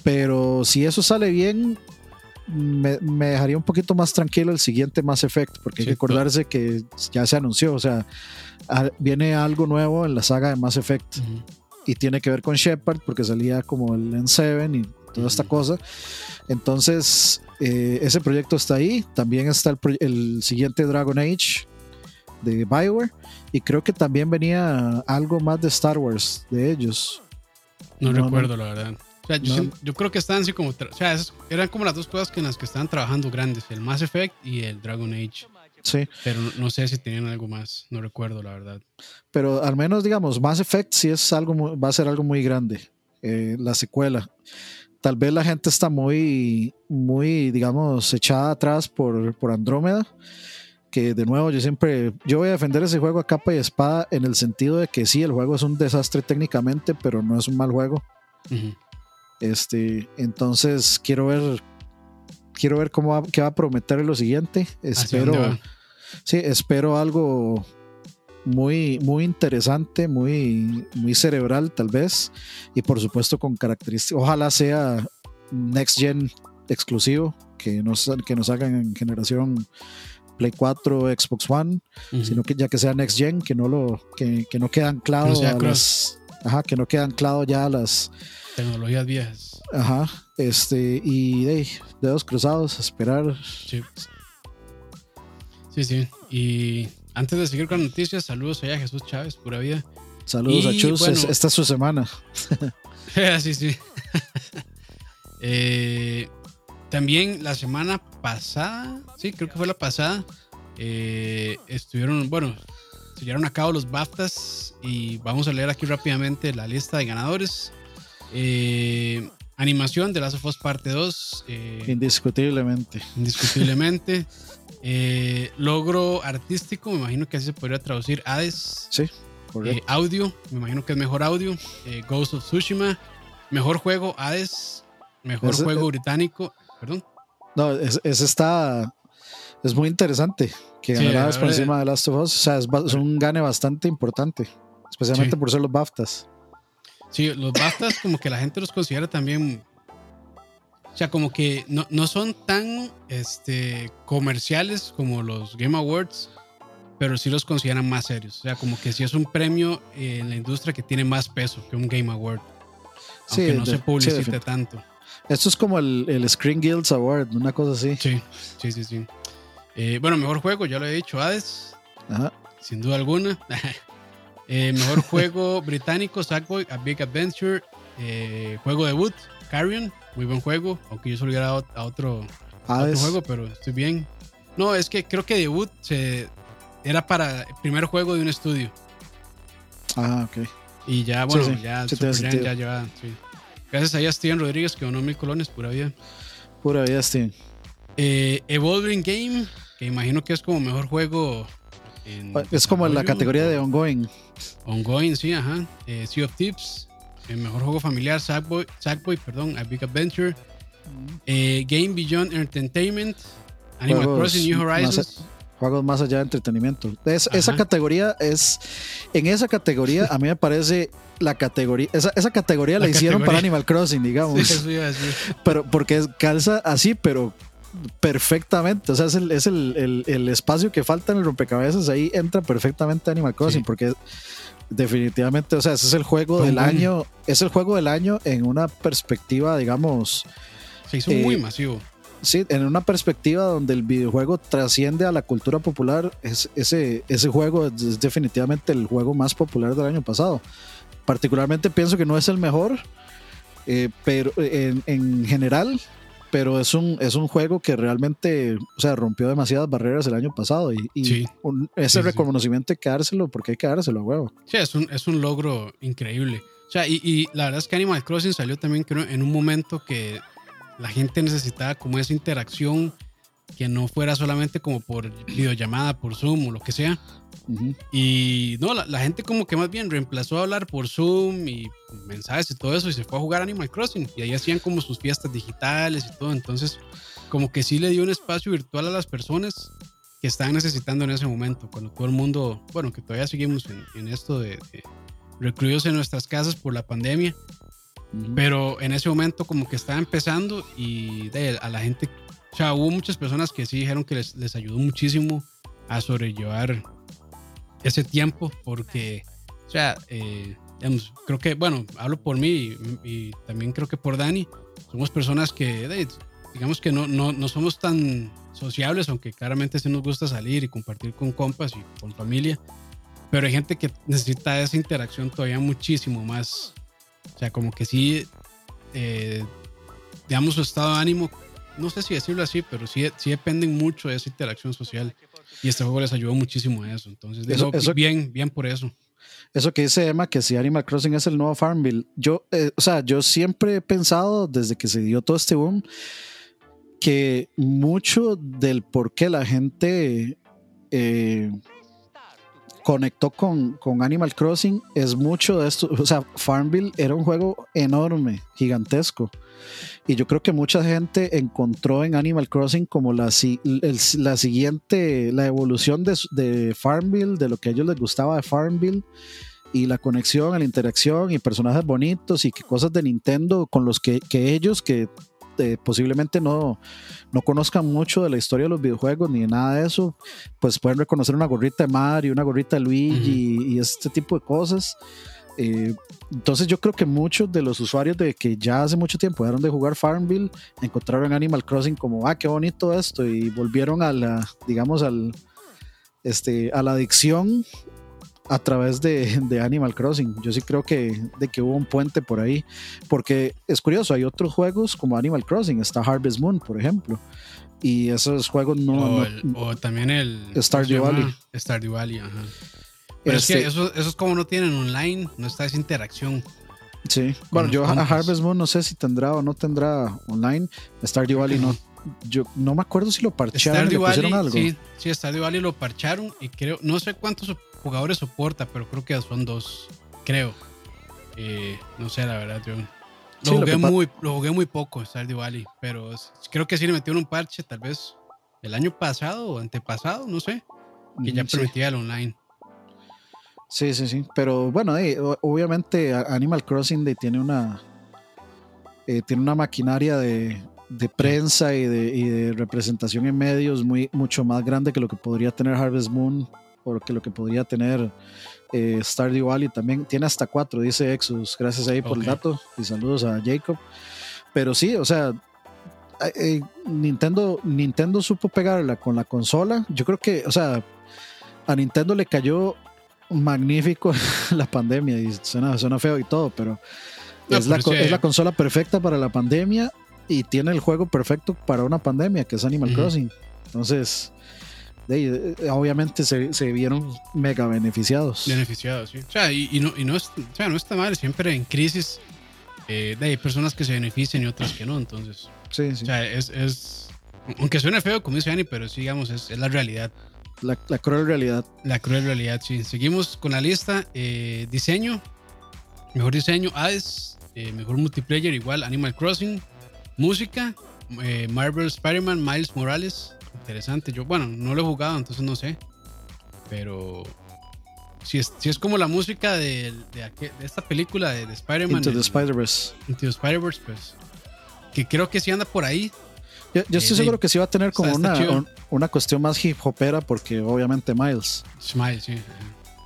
Pero si eso sale bien, me, me, dejaría un poquito más tranquilo el siguiente Mass Effect, porque hay que acordarse que ya se anunció, o sea, viene algo nuevo en la saga de Mass Effect. Y tiene que ver con Shepard, porque salía como el N7 y toda esta cosa. Entonces, eh, ese proyecto está ahí. También está el, siguiente Dragon Age de Bioware. Y creo que también venía algo más de Star Wars de ellos. No, recuerdo, la verdad. O sea, yo, creo que están así como. O sea, eran como las dos cosas que en las que estaban trabajando grandes: el Mass Effect y el Dragon Age. Sí. Pero no sé si tenían algo más, no recuerdo, la verdad. Pero al menos, digamos, Mass Effect sí es algo, va a ser algo muy grande. Eh, la secuela. Tal vez la gente está muy, muy, digamos, echada atrás por, por Andrómeda que de nuevo yo siempre, yo voy a defender ese juego a capa y espada en el sentido de que sí, el juego es un desastre técnicamente, pero no es un mal juego. Este, entonces quiero ver, quiero ver cómo va, qué va a prometer lo siguiente. Espero, sí, espero algo muy, muy interesante, muy, muy cerebral tal vez, y por supuesto con características, ojalá sea next gen exclusivo, que nos, que nos hagan en generación Play 4, Xbox One, sino que ya que sea Next Gen, que no lo, que, que no quede anclado a las, ajá, que no quede anclado ya a las tecnologías viejas. Ajá, este, y de dedos cruzados, esperar. Sí. Sí, sí. Y antes de seguir con noticias, saludos a Jesús Chávez, pura vida. Saludos a Chus, esta es su semana. [laughs] sí, sí. [laughs] eh, también la semana pasada, sí, creo que fue la pasada, eh, estuvieron, bueno, se llevaron a cabo los BAFTAs y vamos a leer aquí rápidamente la lista de ganadores. Eh, animación de Last of Us Parte 2. Eh, indiscutiblemente. Indiscutiblemente. [laughs] logro artístico, me imagino que así se podría traducir. Hades. Sí, audio, me imagino que es mejor audio. Ghost of Tsushima. Mejor juego, Hades. Mejor juego británico. Perdón. No, ese está. Es muy interesante que ganará por encima de Last of Us. O sea, es, un gane bastante importante, especialmente por ser los BAFTAs. Sí, los BAFTAs, como que la gente los considera también. O sea, como que no, no son tan este, comerciales como los Game Awards, pero sí los consideran más serios. O sea, como que sí es un premio en la industria que tiene más peso que un Game Award. Aunque no se publicite tanto. Esto es como el, el, Screen Guilds Award, una cosa así. Sí, sí, sí, sí. Eh, bueno, mejor juego, ya lo he dicho, Hades. Ajá. Sin duda alguna. [laughs] Eh, mejor juego [laughs] británico, Sackboy, A Big Adventure. Eh, juego debut, Carrion. Muy buen juego, aunque yo solo hubiera dado a otro, otro juego, pero estoy bien. No, es que creo que debut se, era para el primer juego de un estudio. Ah, ok. Y ya, bueno, ya, ya lleva. Sí. Gracias a Steven Rodríguez que donó mil colones, pura vida. Pura vida, Steven. Eh, Evolving Game, que imagino que es como mejor juego. Es como la categoría de Ongoing. Ongoing, sí, ajá. Eh, sea of Tips, el mejor juego familiar, Sackboy, Sackboy perdón, A Big Adventure. Eh, Game Beyond Entertainment, Animal Crossing New Horizons juegos más allá de entretenimiento. esa categoría es, en esa categoría a mí me parece la categoría, esa, esa categoría la, hicieron para Animal Crossing, digamos. [laughs] Pero porque calza así, pero perfectamente. O sea, es, el, es el, el, espacio que falta en el rompecabezas. Ahí entra perfectamente Animal Crossing, porque definitivamente, o sea, ese es el juego del año. Es el juego del año en una perspectiva, digamos. Se hizo muy eh, masivo sí, en una perspectiva donde el videojuego trasciende a la cultura popular, es, ese, ese juego es definitivamente el juego más popular del año pasado. Particularmente pienso que no es el mejor, eh, pero en, general, pero es un, es un juego que realmente, o sea, rompió demasiadas barreras el año pasado y, ese reconocimiento hay que dárselo porque hay que dárselo a huevo. Sí, es un, es un logro increíble. O sea, y, y, la verdad es que Animal Crossing salió también creo, en un momento que la gente necesitaba como esa interacción que no fuera solamente como por videollamada, por Zoom o lo que sea. Y no, la, gente como que más bien reemplazó a hablar por Zoom y mensajes y todo eso y se fue a jugar Animal Crossing. Y ahí hacían como sus fiestas digitales y todo. Entonces, como que sí le dio un espacio virtual a las personas que estaban necesitando en ese momento, cuando todo el mundo, bueno, que todavía seguimos en, esto de, de recluidos en nuestras casas por la pandemia pero en ese momento como que estaba empezando y a la gente, o sea, hubo muchas personas que sí dijeron que les, les ayudó muchísimo a sobrellevar ese tiempo porque, o sea, eh, creo que, bueno, hablo por mí y, también creo que por Dani, somos personas que, digamos que no, no, no somos tan sociables, aunque claramente sí nos gusta salir y compartir con compas y con familia, pero hay gente que necesita esa interacción todavía muchísimo más. O sea, como que sí eh, digamos, su estado de ánimo, no sé si decirlo así, pero sí, sí dependen mucho de esa interacción social. Y este juego les ayudó muchísimo a eso. Entonces, eso, bien, bien por eso. Eso que dice Emma, que si Animal Crossing es el nuevo Farmville, yo, eh, o sea, yo siempre he pensado desde que se dio todo este boom que mucho del por qué la gente eh, conectó con, con, Animal Crossing es mucho de esto. O sea, Farmville era un juego enorme, gigantesco. Y yo creo que mucha gente encontró en Animal Crossing como la, la siguiente, la evolución de, de, Farmville, de lo que a ellos les gustaba de Farmville. Y la conexión, la interacción y personajes bonitos y que cosas de Nintendo con los que, que ellos, que eh, posiblemente no, no conozcan mucho de la historia de los videojuegos ni de nada de eso, pues pueden reconocer una gorrita de Mario, una gorrita de Luigi y, este tipo de cosas. Eh, entonces yo creo que muchos de los usuarios de que ya hace mucho tiempo dejaron de jugar Farmville encontraron Animal Crossing como, ah, qué bonito esto y volvieron a la, digamos, al, este, a la adicción a través de, de, Animal Crossing. Yo sí creo que, de que hubo un puente por ahí, porque es curioso, hay otros juegos como Animal Crossing, está Harvest Moon, por ejemplo, y esos juegos no... O, también el... Stardew Valley. Stardew Valley, ajá. Pero es que este esos, esos como no tienen online, no está esa interacción. Sí, bueno, yo a Harvest Moon no sé si tendrá o no tendrá online. Stardew Valley no, yo no me acuerdo si lo parcharon algo. Sí, sí, Stardew Valley lo parcharon y creo, no sé cuántos jugadores soporta, pero creo que son dos, creo. Eh, no sé, la verdad, yo lo, jugué, muy, lo jugué muy poco, Stardew Valley, pero creo que sí le metieron un parche, tal vez el año pasado o antepasado, no sé, que ya permitía el online. Sí, sí, sí, pero bueno, eh, obviamente Animal Crossing tiene una eh, tiene una maquinaria de, de prensa y de, y de, representación en medios muy, mucho más grande que lo que podría tener Harvest Moon porque lo que podría tener eh, Stardew Valley también tiene hasta cuatro, dice Exus. Gracias ahí por el dato y saludos a Jacob. Pero sí, o sea, eh, Nintendo, Nintendo supo pegarla con la consola. Yo creo que, o sea, a Nintendo le cayó magnífico [laughs] la pandemia y suena, suena feo y todo, pero, es, la, es, la, consola perfecta para la pandemia y tiene el juego perfecto para una pandemia, que es Animal Crossing. Entonces, eh, obviamente se, se, vieron mega beneficiados. Beneficiados, sí. O sea, y, no, y no, es, o sea, no está mal, siempre en crisis eh, hay personas que se benefician y otras que no, entonces. Sí, sí. O sea, es, es aunque suene feo, como dice Ani, pero sí, digamos, es, es la realidad. La, la, cruel realidad. La cruel realidad, sí. Seguimos con la lista. Eh, diseño, mejor diseño, Hades, mejor multiplayer, igual Animal Crossing, música, Marvel Spider-Man, Miles Morales, interesante. Yo, bueno, no lo he jugado, entonces no sé. Pero si es, si es como la música de, de, esta película de, Spider-Man. Into the Spider-Verse. Into the Spider-Verse, pues. Que creo que sí anda por ahí. Yo, estoy eh, seguro que sí va a tener como una, una cuestión más hip hopera, porque obviamente Miles. Miles, sí.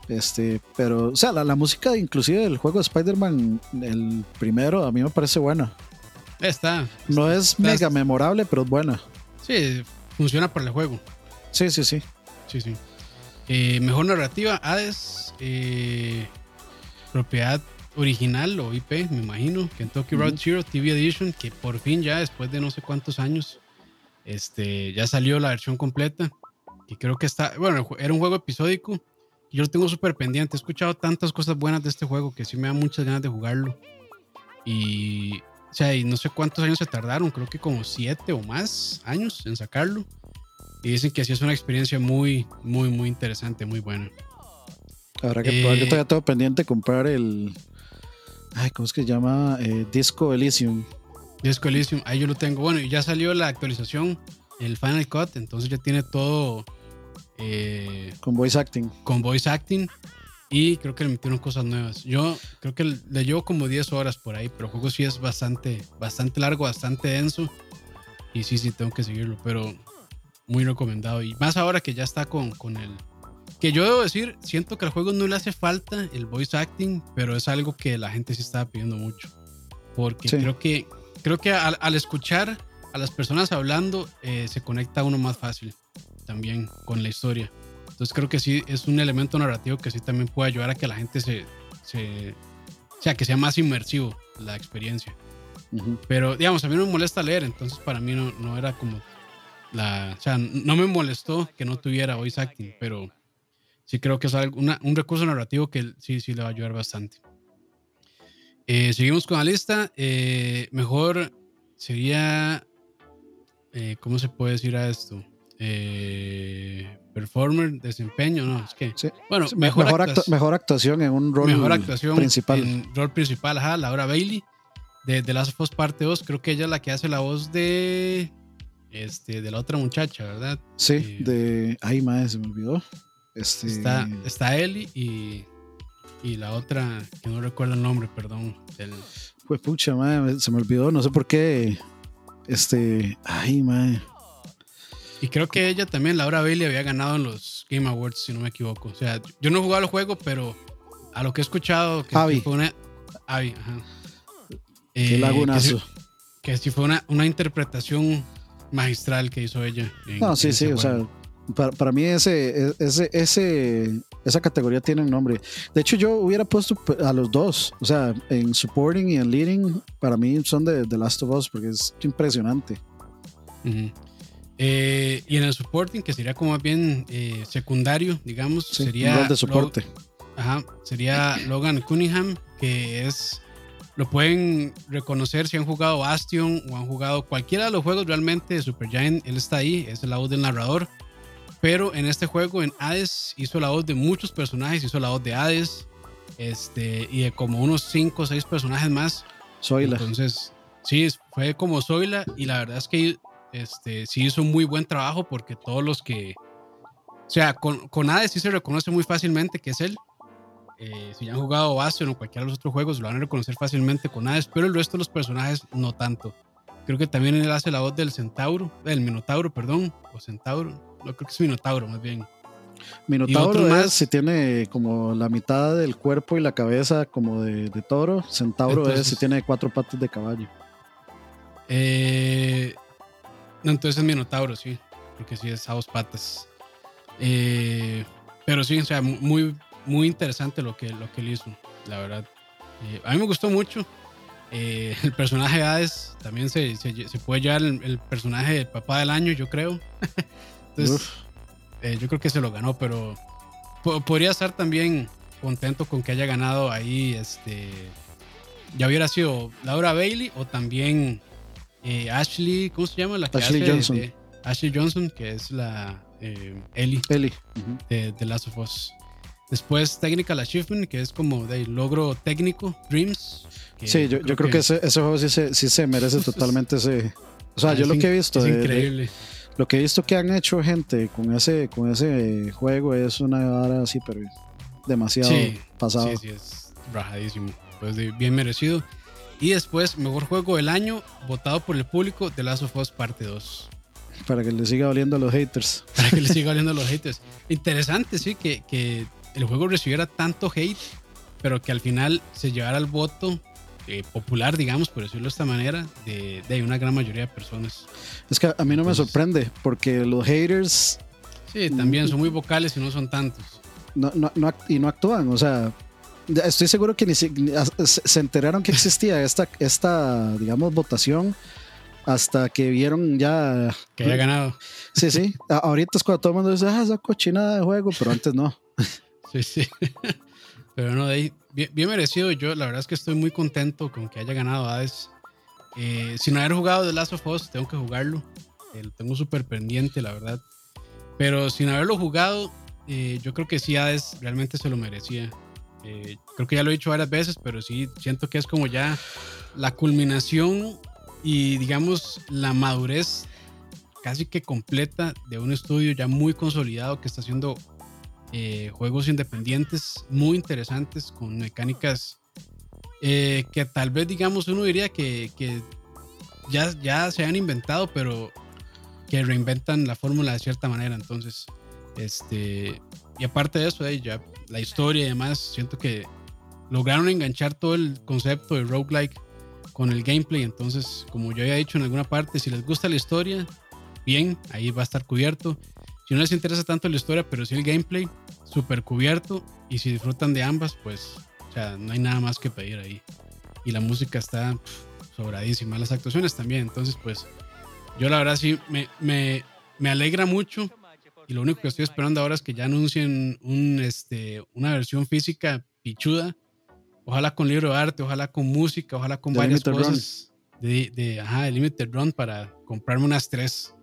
Este, pero, o sea, la, la música inclusive del juego de Spider-Man, el primero, a mí me parece buena. Está. No es mega memorable, pero es buena. Sí, funciona para el juego. Sí, sí, sí. Sí, sí. Eh, mejor narrativa, Hades. Eh, propiedad original o IP, me imagino. Kentucky Road Zero TV Edition, que por fin ya después de no sé cuántos años, este, ya salió la versión completa. Y creo que está, bueno, era un juego episódico. Yo lo tengo súper pendiente. He escuchado tantas cosas buenas de este juego que sí me da muchas ganas de jugarlo. Y o sea, y no sé cuántos años se tardaron, creo que como siete o más años en sacarlo. Y dicen que así es una experiencia muy, muy, muy interesante, muy buena. Habrá que probar. Yo todavía tengo pendiente comprar el. Ay, ¿cómo es que se llama? Eh, Disco Elysium. Disco Elysium, ahí yo lo tengo. Bueno, y ya salió la actualización, el Final Cut, entonces ya tiene todo. Eh, con voice acting. Con voice acting. Y creo que le metieron cosas nuevas. Yo creo que le llevo como 10 horas por ahí, pero el juego sí es bastante, bastante largo, bastante denso. Y sí, sí, tengo que seguirlo, pero muy recomendado. Y más ahora que ya está con, con el... Que yo debo decir, siento que al juego no le hace falta el voice acting, pero es algo que la gente sí estaba pidiendo mucho. Porque creo que, creo que al, escuchar a las personas hablando, eh, se conecta uno más fácil también con la historia. Entonces creo que sí es un elemento narrativo que sí también puede ayudar a que la gente se, se o sea, que sea más inmersivo la experiencia. Pero, digamos, a mí no me molesta leer, entonces para mí no, no era como la. O sea, no me molestó que no tuviera voice acting, pero sí creo que es un recurso narrativo que sí, sí le va a ayudar bastante. Eh, seguimos con la lista. Eh, mejor sería. Eh, ¿Cómo se puede decir a esto? Performer, desempeño, no, es que. Bueno, mejor, mejor, actuación en un rol mejor actuación principal. En rol principal, ajá, Laura Bailey de The Last of Us Parte 2. Creo que ella es la que hace la voz de. Este, de la otra muchacha, ¿verdad? Sí, de. Ay, madre, se me olvidó. Este... Está, está Ellie y. Y la otra, que no recuerdo el nombre, perdón. Pues pucha, madre, se me olvidó, no sé por qué. Este. Ay, madre. Y creo que ella también, Laura Bailey, había ganado en los Game Awards, si no me equivoco. O sea, yo no he jugado el juego, pero a lo que he escuchado, que fue una. Ajá. Qué eh, lagunazo. Que si, fue una, una, interpretación magistral que hizo ella. no, sí, sí, o sea, para, para, mí ese, ese, ese, esa categoría tiene un nombre. De hecho, yo hubiera puesto a los dos, o sea, en supporting y en leading, para mí son de The Last of Us, porque es impresionante. Eh, y en el supporting, que sería como más bien eh, secundario, digamos, sería. de soporte. ajá, sería Logan Cunningham, que es lo pueden reconocer si han jugado Bastion o han jugado cualquiera de los juegos realmente de Supergiant. Él está ahí, es la voz del narrador. Pero en este juego, en Hades, hizo la voz de muchos personajes. Hizo la voz de Hades este, y de como unos 5 o 6 personajes más. Zoila. Entonces, sí, fue como Zoila. Y la verdad es que este, sí hizo un muy buen trabajo porque todos los que. O sea, con, con Hades sí se reconoce muy fácilmente que es él. Eh, si ya han jugado Bastion o cualquiera de los otros juegos, lo van a reconocer fácilmente con Hades, pero el resto de los personajes no tanto. Creo que también él hace la voz del centauro, del minotauro, perdón, o centauro. No creo que es minotauro, más bien. Minotauro es si tiene como la mitad del cuerpo y la cabeza como de, toro. Centauro es si tiene cuatro patas de caballo. Eh, no, entonces es Minotauro, sí. Porque sí es a dos patas. Eh, pero sí, o sea, muy, muy interesante lo que, lo que él hizo, la verdad. Eh, a mí me gustó mucho. Eh, [laughs] el personaje de Hades también se, se, puede llevar el, personaje del papá del año, yo creo. [laughs] Entonces, yo creo que se lo ganó, pero podría estar también contento con que haya ganado ahí. Este, ya hubiera sido Laura Bailey o también Ashley, ¿cómo se llama? La que Ashley Johnson. Ashley Johnson, que es la Ellie, Ellie. de, de Last of Us. Después Technical Achievement, que es como de logro técnico, Dreams. Sí, yo, yo creo que, ese, ese, juego sí se, sí se merece [laughs] totalmente ese... O sea, yo lo que he visto... Es increíble. lo que he visto que han hecho gente con ese, con ese juego es una vara así, pero demasiado pasado. Sí, sí, es rajadísimo. Pues bien merecido. Y después, mejor juego del año, votado por el público, The Last of Us Parte 2. Para que le siga oliendo a los haters. [laughs] Para que le siga oliendo a los haters. Interesante, sí, que, que el juego recibiera tanto hate, pero que al final se llevara el voto eh, popular, digamos, por decirlo de esta manera, de, de, una gran mayoría de personas. Es que a mí no me sorprende, porque los haters... Sí, también son muy vocales y no son tantos. No, no, y no actúan, o sea, estoy seguro que ni se, se enteraron que existía esta, esta, digamos, votación hasta que vieron ya... Que haya ganado. Sí, sí. Ahorita es cuando todo el mundo dice, ah, esa cochinada de juego, pero antes no. [laughs] Sí, sí. [laughs] Pero no, de ahí, bien, merecido. Yo la verdad es que estoy muy contento con que haya ganado Hades. Eh, sin haber jugado The Last of Us, tengo que jugarlo. Eh, lo tengo súper pendiente, la verdad. Pero sin haberlo jugado, eh, yo creo que sí Hades realmente se lo merecía. Creo que ya lo he dicho varias veces, pero sí siento que es como ya la culminación y digamos la madurez casi que completa de un estudio ya muy consolidado que está haciendo eh, juegos independientes muy interesantes con mecánicas eh, que tal vez digamos uno diría que, ya, ya se han inventado pero que reinventan la fórmula de cierta manera. Entonces este y aparte de eso ya la historia y demás siento que lograron enganchar todo el concepto de roguelike con el gameplay entonces como yo había dicho en alguna parte si les gusta la historia bien ahí va a estar cubierto si no les interesa tanto la historia, pero sí el gameplay, súper cubierto. Y si disfrutan de ambas, pues, o sea, no hay nada más que pedir ahí. Y la música está sobradísima. Las actuaciones también. Entonces, pues, yo la verdad sí me, me, me alegra mucho. Y lo único que estoy esperando ahora es que ya anuncien un, este, una versión física pichuda. Ojalá con libro de arte, ojalá con música, ojalá con varias cosas. De, de, ajá, de Limited Run para comprarme unas tres.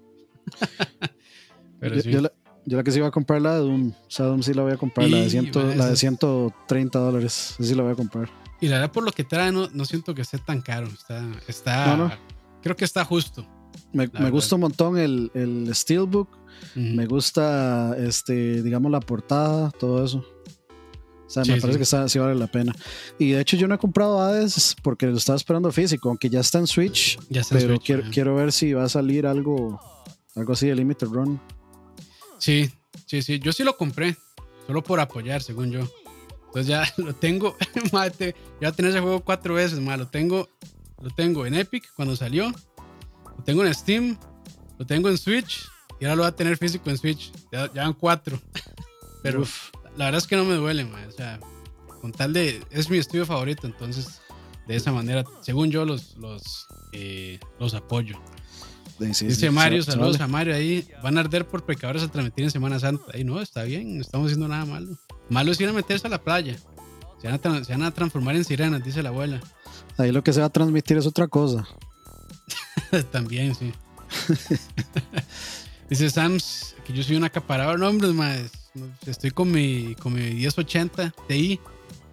[laughs] Pero yo, la, que sí iba a comprar la de Doom. O sea, Doom sí la voy a comprar, la, de la de 130 dólares. Sí la voy a comprar. Y la verdad, por lo que trae, no, no siento que esté tan caro. Está, está creo que está justo. Me, me gusta un montón el, el Steelbook. Me gusta, este, digamos, la portada, todo eso. O sea, me parece que está, sí vale la pena. Y de hecho, yo no he comprado Hades porque lo estaba esperando físico, aunque ya está en Switch. Ya está pero quiero, quiero ver si va a salir algo, algo así de Limited Run. Sí, sí, sí. Yo sí lo compré, solo por apoyar, según yo. Entonces ya [laughs] lo tengo, [laughs] mate, ya tener ese juego cuatro veces, más lo tengo, lo tengo en Epic cuando salió, lo tengo en Steam, lo tengo en Switch y ahora lo voy a tener físico en Switch. Ya, van cuatro. [laughs] Pero la verdad es que no me duele, man. O sea, con tal de. Es mi estudio favorito, entonces de esa manera, según yo, los, los, eh, los apoyo. Dice Mario, saludos a Mario ahí. Van a arder por pecadores a transmitir en Semana Santa. Ahí no, está bien, no estamos haciendo nada malo. Malo es ir a meterse a la playa. Se van a, transformar en sirenas, dice la abuela. Ahí lo que se va a transmitir es otra cosa. [laughs] [laughs] También, sí. [laughs] dice Sams que yo soy un acaparador. No, hombre, más. Estoy con mi, con mi 1080 Ti,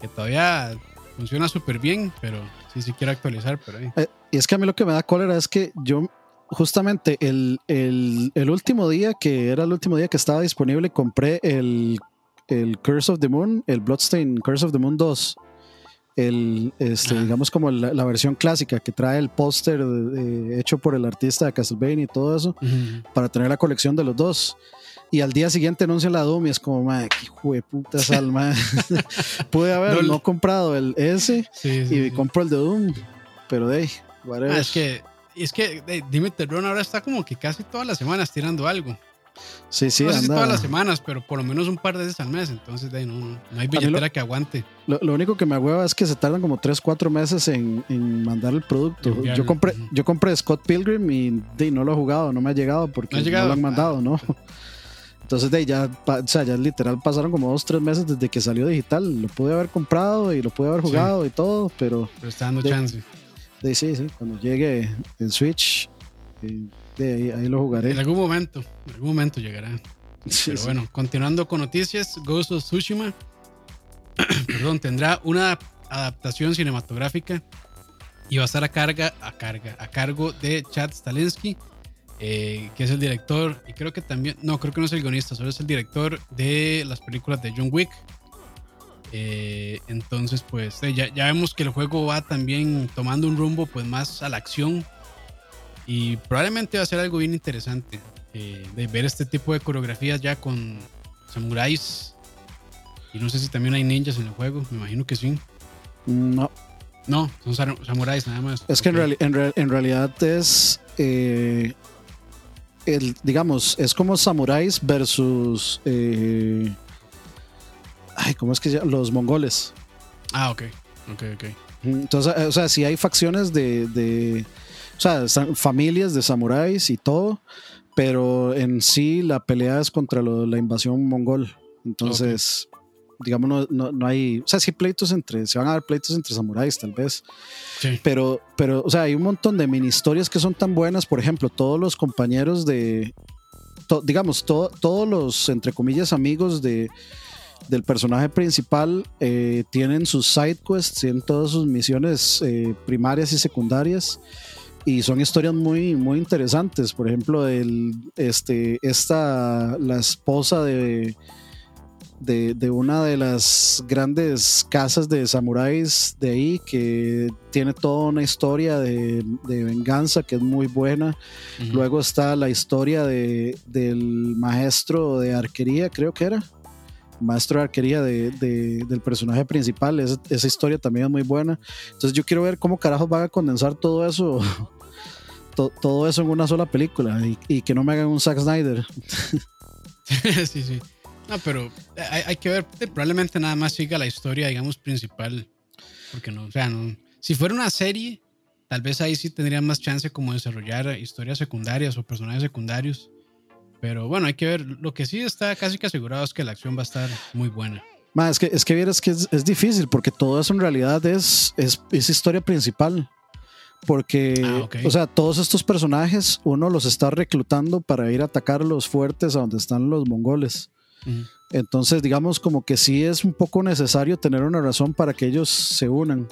que todavía funciona súper bien, pero sí, sí quiero actualizar. Pero eh, y es que a mí lo que me da cólera es que yo justamente el, el, último día, que era el último día que estaba disponible, compré el, el Curse of the Moon, el Bloodstain Curse of the Moon 2. El, este, digamos como la, versión clásica que trae el póster hecho por el artista de Castlevania y todo eso, para tener la colección de los dos. Y al día siguiente anuncia la Doom y es como, madre, qué hijo de puta salma. [laughs] Pude haber no, comprado el S y compro el de Doom, pero de ahí, ah, es que es que Dime Terrón ahora está como que casi todas las semanas tirando algo. Sí, sí, no sé si todas las semanas, pero por lo menos un par de veces al mes. Entonces, de ahí no, no, hay billetera que aguante. Lo, único que me agüeva es que se tardan como 3, 4 meses en, en mandar el producto. yo compré, yo compré Scott Pilgrim y de, no lo he jugado, no me ha llegado porque no, lo han mandado, ¿no? Entonces, de ahí ya, o sea, ya literal pasaron como 2, 3 meses desde que salió digital. Lo pude haber comprado y lo pude haber jugado y todo, pero. Pero está dando chance sí, sí, cuando llegue el Switch, eh, ahí, lo jugaré. En algún momento, en algún momento llegará. Pero bueno, continuando con noticias, Ghost of Tsushima, [clears throat] perdón, tendrá una adaptación cinematográfica y va a estar a carga, a carga, a cargo de Chad Stalinsky, eh, que es el director, y creo que también, no, creo que no es el guionista, solo es el director de las películas de John Wick, eh, entonces, pues eh, ya, ya, vemos que el juego va también tomando un rumbo pues más a la acción y probablemente va a ser algo bien interesante eh, de ver este tipo de coreografías ya con samuráis y no sé si también hay ninjas en el juego, me imagino que sí. No. No, son samuráis nada más. Es que en, en, realidad es, el, digamos, es como samuráis versus Ay, ¿cómo es que se llama? Los mongoles. Ah, ok. Ok, ok. Entonces, o sea, sí hay facciones de, de o sea, familias de samuráis y todo, pero en sí la pelea es contra la invasión mongol. Entonces, digamos, no, no, hay, o sea, sí pleitos entre, se van a dar pleitos entre samuráis tal vez, sí. pero, pero, o sea, hay un montón de mini historias que son tan buenas, por ejemplo, todos los compañeros de, digamos, todos los, entre comillas, amigos de, del personaje principal eh, tienen sus side quests, tienen todas sus misiones eh, primarias y secundarias y son historias muy, muy interesantes. Por ejemplo, el, este, esta, la esposa de, de, una de las grandes casas de samuráis de ahí que tiene toda una historia de, venganza que es muy buena. Luego está la historia de, del maestro de arquería, creo que era maestro de arquería de, del personaje principal. esa historia también es muy buena. Entonces yo quiero ver cómo carajos van a condensar todo eso. [laughs] todo eso en una sola película y, que no me hagan un Zack Snyder. [laughs] sí, sí. No, pero hay, que ver, probablemente nada más siga la historia, digamos, principal. Porque no, o sea, no, si fuera una serie, tal vez ahí sí tendrían más chance como desarrollar historias secundarias o personajes secundarios. Pero bueno, hay que ver. Lo que sí está casi que asegurado es que la acción va a estar muy buena. es que, es que vieras que es, difícil porque todo eso en realidad es, es, es historia principal. Porque, ah, o sea, todos estos personajes uno los está reclutando para ir a atacar los fuertes a donde están los mongoles. Entonces, digamos como que sí es un poco necesario tener una razón para que ellos se unan.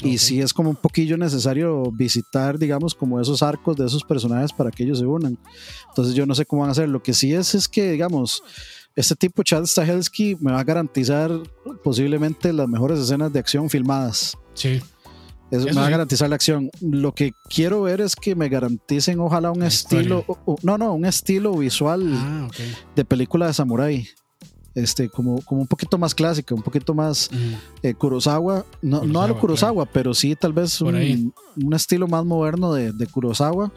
Y sí es como un poquillo necesario visitar, digamos, como esos arcos de esos personajes para que ellos se unan. Entonces yo no sé cómo van a hacer. Lo que sí es es que, digamos, este tipo Chad Stahelski me va a garantizar posiblemente las mejores escenas de acción filmadas. Sí. Eso, me va a garantizar la acción. Lo que quiero ver es que me garanticen, ojalá, un estilo. no, no, un estilo visual ah, de película de samurai. Este, como, como un poquito más clásica, un poquito más eh, Kurosawa. No, no a lo Kurosawa, pero sí tal vez un, un, estilo más moderno de, de Kurosawa.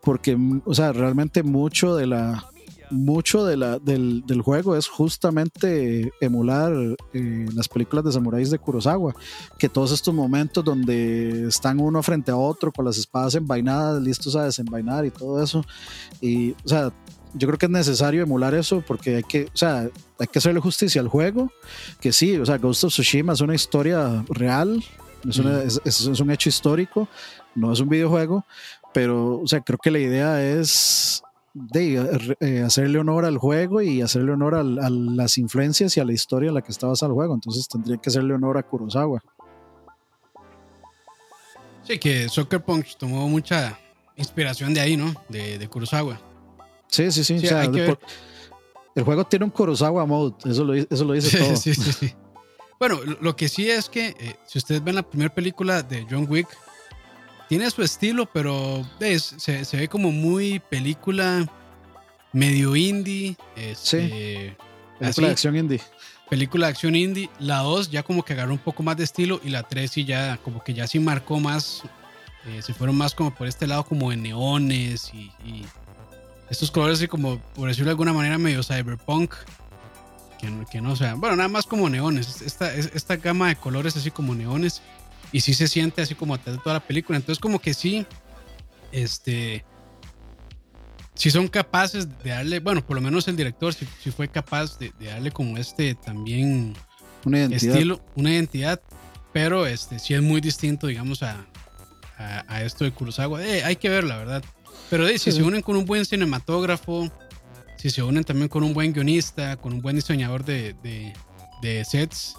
Porque, o sea, realmente mucho de la mucho de la, del, del, juego es justamente emular eh, las películas de samuráis de Kurosawa, que todos estos momentos donde están uno frente a otro con las espadas envainadas, listos a desenvainar y todo eso, y o sea, yo creo que es necesario emular eso porque hay que, o sea, hay que hacerle justicia al juego, que sí, o sea, Ghost of Tsushima es una historia real, es, es, es un hecho histórico, no es un videojuego, pero, o sea, creo que la idea es de eh, hacerle honor al juego y hacerle honor a, las influencias y a la historia en la que está basado el juego. Entonces tendría que hacerle honor a Kurosawa. Sí, que Soccer Punch tomó mucha inspiración de ahí, ¿no? De, Kurosawa. Sí, sí, sí. el juego tiene un Kurosawa mode, eso lo, eso lo dice todo. Sí, sí, sí. Bueno, lo que sí es que eh, si ustedes ven la primera película de John Wick, tiene su estilo, pero se, ve como muy película medio indie. Este, sí. Película de acción indie. Película de acción indie. La 2 ya como que agarró un poco más de estilo y la 3 sí ya como que ya sí marcó más. Eh, se fueron más como por este lado como de neones y, estos colores así como, por decirlo de alguna manera, medio cyberpunk. Que no, que no o sea, bueno, nada más como neones. Esta, esta gama de colores así como neones y sí se siente así como toda la película. Entonces como que sí, este, si son capaces de darle, bueno, por lo menos el director si, fue capaz de, darle como este también una identidad. estilo, una identidad, pero este sí es muy distinto, digamos, a, a, esto de Kurosawa. Eh, hay que ver, la verdad. Pero si se unen con un buen cinematógrafo, si se unen también con un buen guionista, con un buen diseñador de, de, de sets,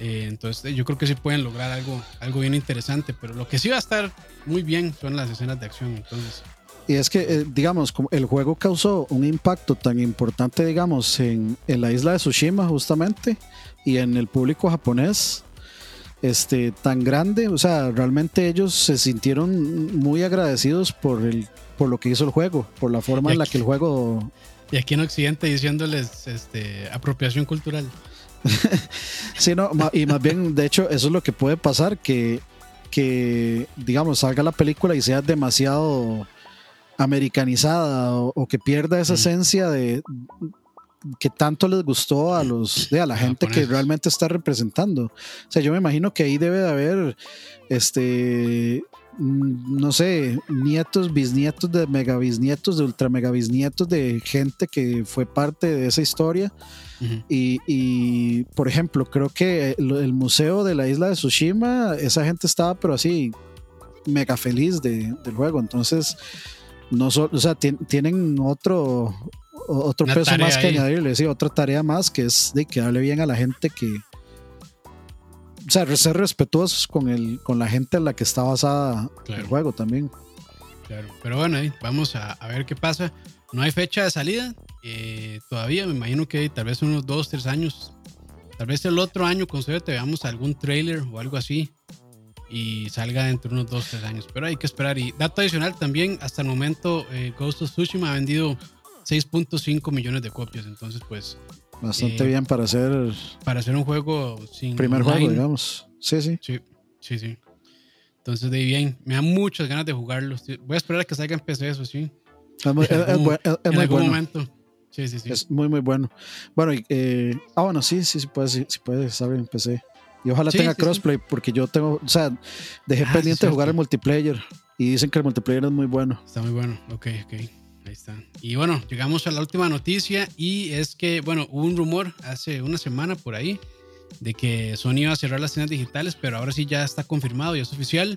eh, entonces yo creo que sí pueden lograr algo, algo bien interesante, pero lo que sí va a estar muy bien son las escenas de acción. Entonces. Y es que, eh, digamos, el juego causó un impacto tan importante, digamos, en, en, la isla de Tsushima justamente y en el público japonés, este, tan grande, o sea, realmente ellos se sintieron muy agradecidos por, el, por lo que hizo el juego, por la forma en la que el juego... Y aquí en Occidente diciéndoles este, apropiación cultural. Sí, no, y más bien, de hecho, eso es lo que puede pasar, que, que digamos, salga la película y sea demasiado americanizada o, que pierda esa esencia de que tanto les gustó a los de a la gente que realmente está representando. O sea, yo me imagino que ahí debe de haber este no sé, nietos, bisnietos de megabisnietos, de ultra megabisnietos de gente que fue parte de esa historia y, por ejemplo, creo que el, museo de la isla de Tsushima, esa gente estaba, pero así, mega feliz de, del juego. Entonces, no o sea, tienen otro, otro peso más que añadirle, sí, otra tarea más que es de quedarle bien a la gente que. O sea, ser respetuosos con, el, con la gente en la que está basada el juego también. Claro, pero bueno, vamos a, a ver qué pasa. No hay fecha de salida eh, todavía, me imagino que tal vez unos dos, tres años. Tal vez el otro año con suerte veamos algún trailer o algo así y salga dentro de unos dos, tres años. Pero hay que esperar. Y dato adicional también, hasta el momento eh, Ghost of Tsushima ha vendido 6.5 millones de copias. Entonces, pues... Bastante eh, bien para hacer... Para hacer un juego sin... Primer juego, digamos. Sí, sí. Sí, sí, sí. Entonces, de bien, me da muchas ganas de jugarlo. Voy a esperar a que salga en PC, eso sí. Es muy, bueno. momento. Sí, sí, sí. Es muy, muy bueno. Bueno, eh, ah, bueno, sí, sí, sí puede, sí, puede salir en PC. Y ojalá tenga crossplay, porque yo tengo, o sea, dejé ah, pendiente de jugar el multiplayer. Y dicen que el multiplayer es muy bueno. Está muy bueno, ok, ok. Ahí está. Y bueno, llegamos a la última noticia y es que, bueno, hubo un rumor hace una semana por ahí de que Sony iba a cerrar las tiendas digitales, pero ahora sí ya está confirmado y es oficial.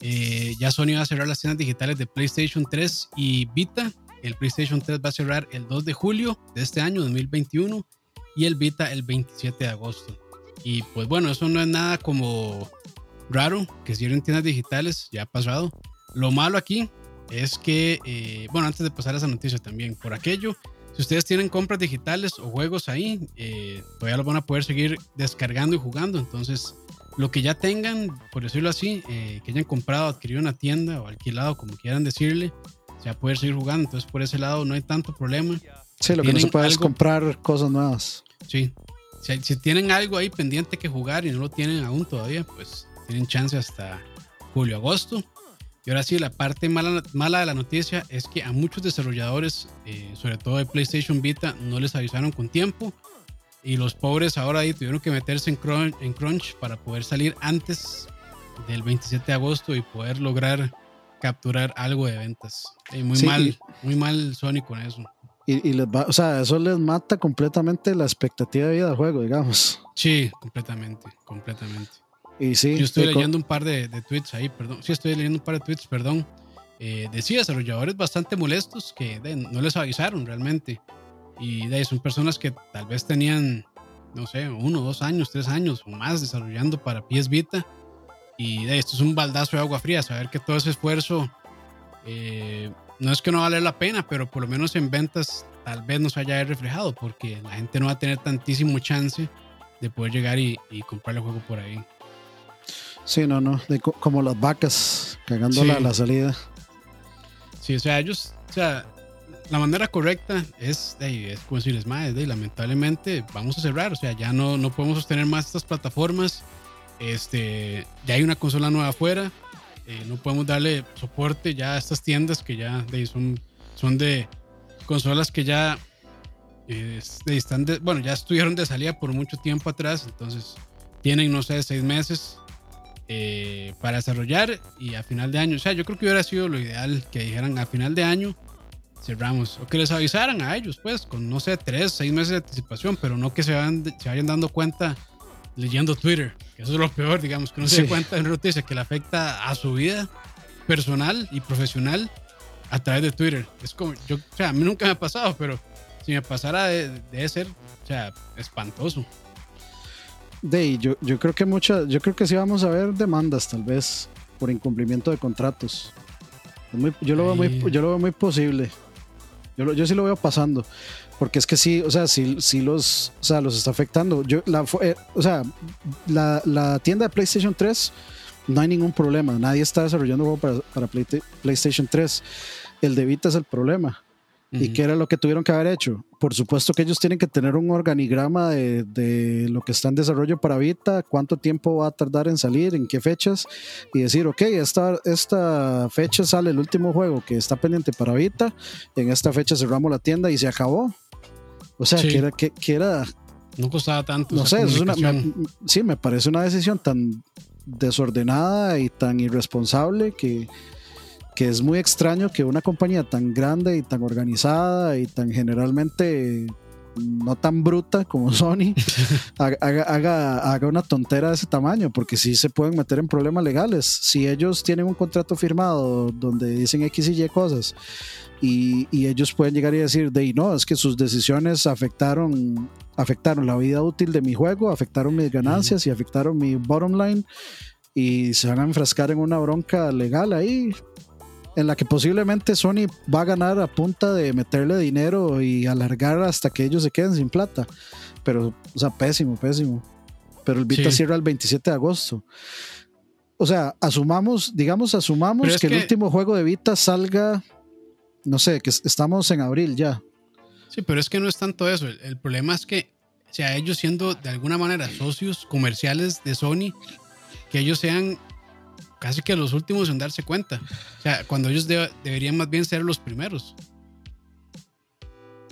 Eh, ya Sony va a cerrar las tiendas digitales de PlayStation 3 y Vita. El PlayStation 3 va a cerrar el 2 de julio de este año, 2021, y el Vita el 27 de agosto. Y pues bueno, eso no es nada como raro que cierren tiendas digitales, ya ha pasado. Lo malo aquí es que, eh, bueno, antes de pasar a esa noticia también, por aquello, si ustedes tienen compras digitales o juegos ahí, eh, todavía los van a poder seguir descargando y jugando. Entonces, lo que ya tengan, por decirlo así, eh, que hayan comprado, adquirido una tienda o alquilado, como quieran decirle, se va a poder seguir jugando. Entonces, por ese lado no hay tanto problema. Sí, lo que no se puede es comprar cosas nuevas. Sí. Si, si, tienen algo ahí pendiente que jugar y no lo tienen aún todavía, pues tienen chance hasta julio, agosto. Y ahora sí, la parte mala, mala de la noticia es que a muchos desarrolladores, eh, sobre todo de PlayStation Vita, no les avisaron con tiempo. Y los pobres ahora ahí tuvieron que meterse en crunch, en crunch para poder salir antes del 27 de agosto y poder lograr capturar algo de ventas. muy mal, muy mal Sony con eso. Y, les va, o sea, eso les mata completamente la expectativa de vida del juego, digamos. Sí, completamente, completamente. Y sí, Yo estoy leyendo un par de, tweets ahí, perdón. Sí, estoy leyendo un par de tweets, perdón. Eh, decía desarrolladores bastante molestos que no les avisaron realmente. Y de ahí son personas que tal vez tenían, no sé, uno, dos años, tres años o más desarrollando para PS Vita. Y de esto es un baldazo de agua fría, saber que todo ese esfuerzo eh, no es que no vale la pena, pero por lo menos en ventas tal vez no se haya reflejado, porque la gente no va a tener tantísimo chance de poder llegar y, y comprar el juego por ahí. Sí, no, no, como las vacas cagando la, salida. Sí, o sea, ellos, o sea, la manera correcta es, es como decirles, más, lamentablemente vamos a cerrar, o sea, ya no, no podemos sostener más estas plataformas, este, ya hay una consola nueva afuera, eh, no podemos darle soporte ya a estas tiendas que ya de, son, son de consolas que ya están bueno, ya estuvieron de salida por mucho tiempo atrás, entonces tienen, no sé, seis meses eh, para desarrollar y a final de año, o sea, yo creo que hubiera sido lo ideal que dijeran a final de año cerramos o que les avisaran a ellos, pues, con no sé, tres, seis meses de anticipación, pero no que se, vayan, se vayan dando cuenta leyendo Twitter, que eso es lo peor, digamos, que no se dé cuenta de una noticia que le afecta a su vida personal y profesional a través de Twitter. Es como, yo, o sea, a mí nunca me ha pasado, pero si me pasara, debe ser, o sea, espantoso. De yo, yo creo que muchas, yo creo que sí vamos a ver demandas tal vez por incumplimiento de contratos. yo, lo veo muy, yo lo veo muy posible. Yo, yo sí lo veo pasando. Porque es que sí, o sea, sí, sí los, o sea, los está afectando. Yo, la, eh, o sea, la, la, tienda de PlayStation 3 no hay ningún problema. Nadie está desarrollando juego para, para PlayStation 3. El de Vita es el problema. ¿Y qué era lo que tuvieron que haber hecho? Por supuesto que ellos tienen que tener un organigrama de, lo que está en desarrollo para Vita, cuánto tiempo va a tardar en salir, en qué fechas, y decir, ok, esta, esta fecha sale el último juego que está pendiente para Vita, en esta fecha cerramos la tienda y se acabó. O sea, que, era, que, era... No costaba tanto. No sé, es una, sí, me parece una decisión tan desordenada y tan irresponsable que que es muy extraño que una compañía tan grande y tan organizada y tan generalmente no tan bruta como [laughs] Sony haga, haga, una tontera de ese tamaño, porque sí se pueden meter en problemas legales. Si ellos tienen un contrato firmado donde dicen X y Y cosas y, ellos pueden llegar y decir, de no, es que sus decisiones afectaron, afectaron la vida útil de mi juego, afectaron mis ganancias y afectaron mi bottom line y se van a enfrascar en una bronca legal ahí, en la que posiblemente Sony va a ganar a punta de meterle dinero y alargar hasta que ellos se queden sin plata. Pero, o sea, pésimo, pésimo. Pero el Vita cierra el 27 de agosto. O sea, asumamos, digamos, asumamos que, el último juego de Vita salga, no sé, que estamos en abril ya. Sí, pero es que no es tanto eso. El, el problema es que, o sea, ellos siendo de alguna manera socios comerciales de Sony, que ellos sean casi que los últimos en darse cuenta. O sea, cuando ellos deberían más bien ser los primeros.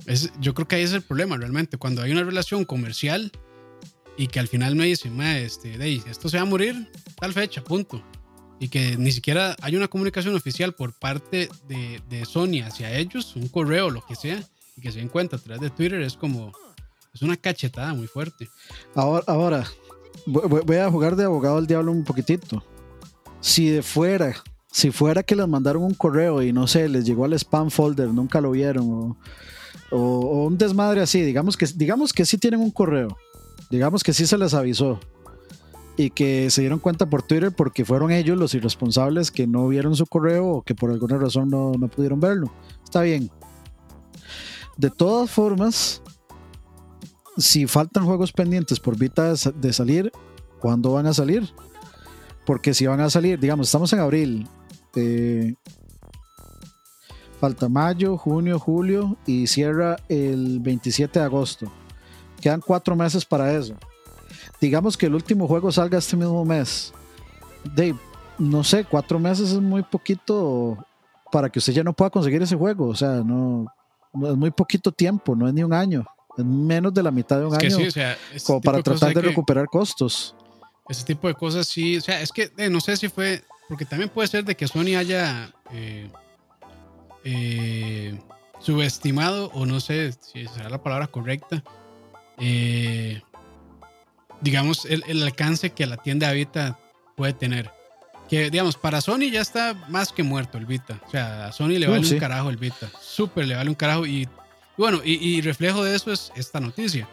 Es, yo creo que ahí es el problema realmente. Cuando hay una relación comercial y que al final me dice, este, esto se va a morir tal fecha, punto. Y que ni siquiera hay una comunicación oficial por parte de, de Sony hacia ellos, un correo, lo que sea, y que se den cuenta a través de Twitter, es como, es una cachetada muy fuerte. Ahora, ahora voy a jugar de abogado al diablo un poquitito. Si de fuera, si fuera que les mandaron un correo y no sé, les llegó al spam folder, nunca lo vieron, o, un desmadre así, digamos que, digamos que sí tienen un correo digamos que sí se les avisó y que se dieron cuenta por Twitter porque fueron ellos los irresponsables que no vieron su correo o que por alguna razón no, pudieron verlo. Está bien. De todas formas, si faltan juegos pendientes por Vita de salir, ¿cuándo van a salir? Porque si van a salir, digamos, estamos en abril. Eh, falta mayo, junio, julio y cierra el 27 de agosto. Quedan cuatro meses para eso. Digamos que el último juego salga este mismo mes. Dave, no sé, cuatro meses es muy poquito para que usted ya no pueda conseguir ese juego. O sea, no, es muy poquito tiempo, no es ni un año. Es menos de la mitad de un año. como para tratar de, recuperar costos. Ese tipo de cosas sí. O sea, es que eh, no sé si fue. Porque también puede ser de que Sony haya. Eh, eh, subestimado, o no sé si será la palabra correcta, eh, digamos, el, alcance que la tienda Vita puede tener. Que, digamos, para Sony ya está más que muerto el Vita. O sea, a Sony le uh, vale un carajo el Vita. Súper le vale un carajo. Y bueno, y, reflejo de eso es esta noticia.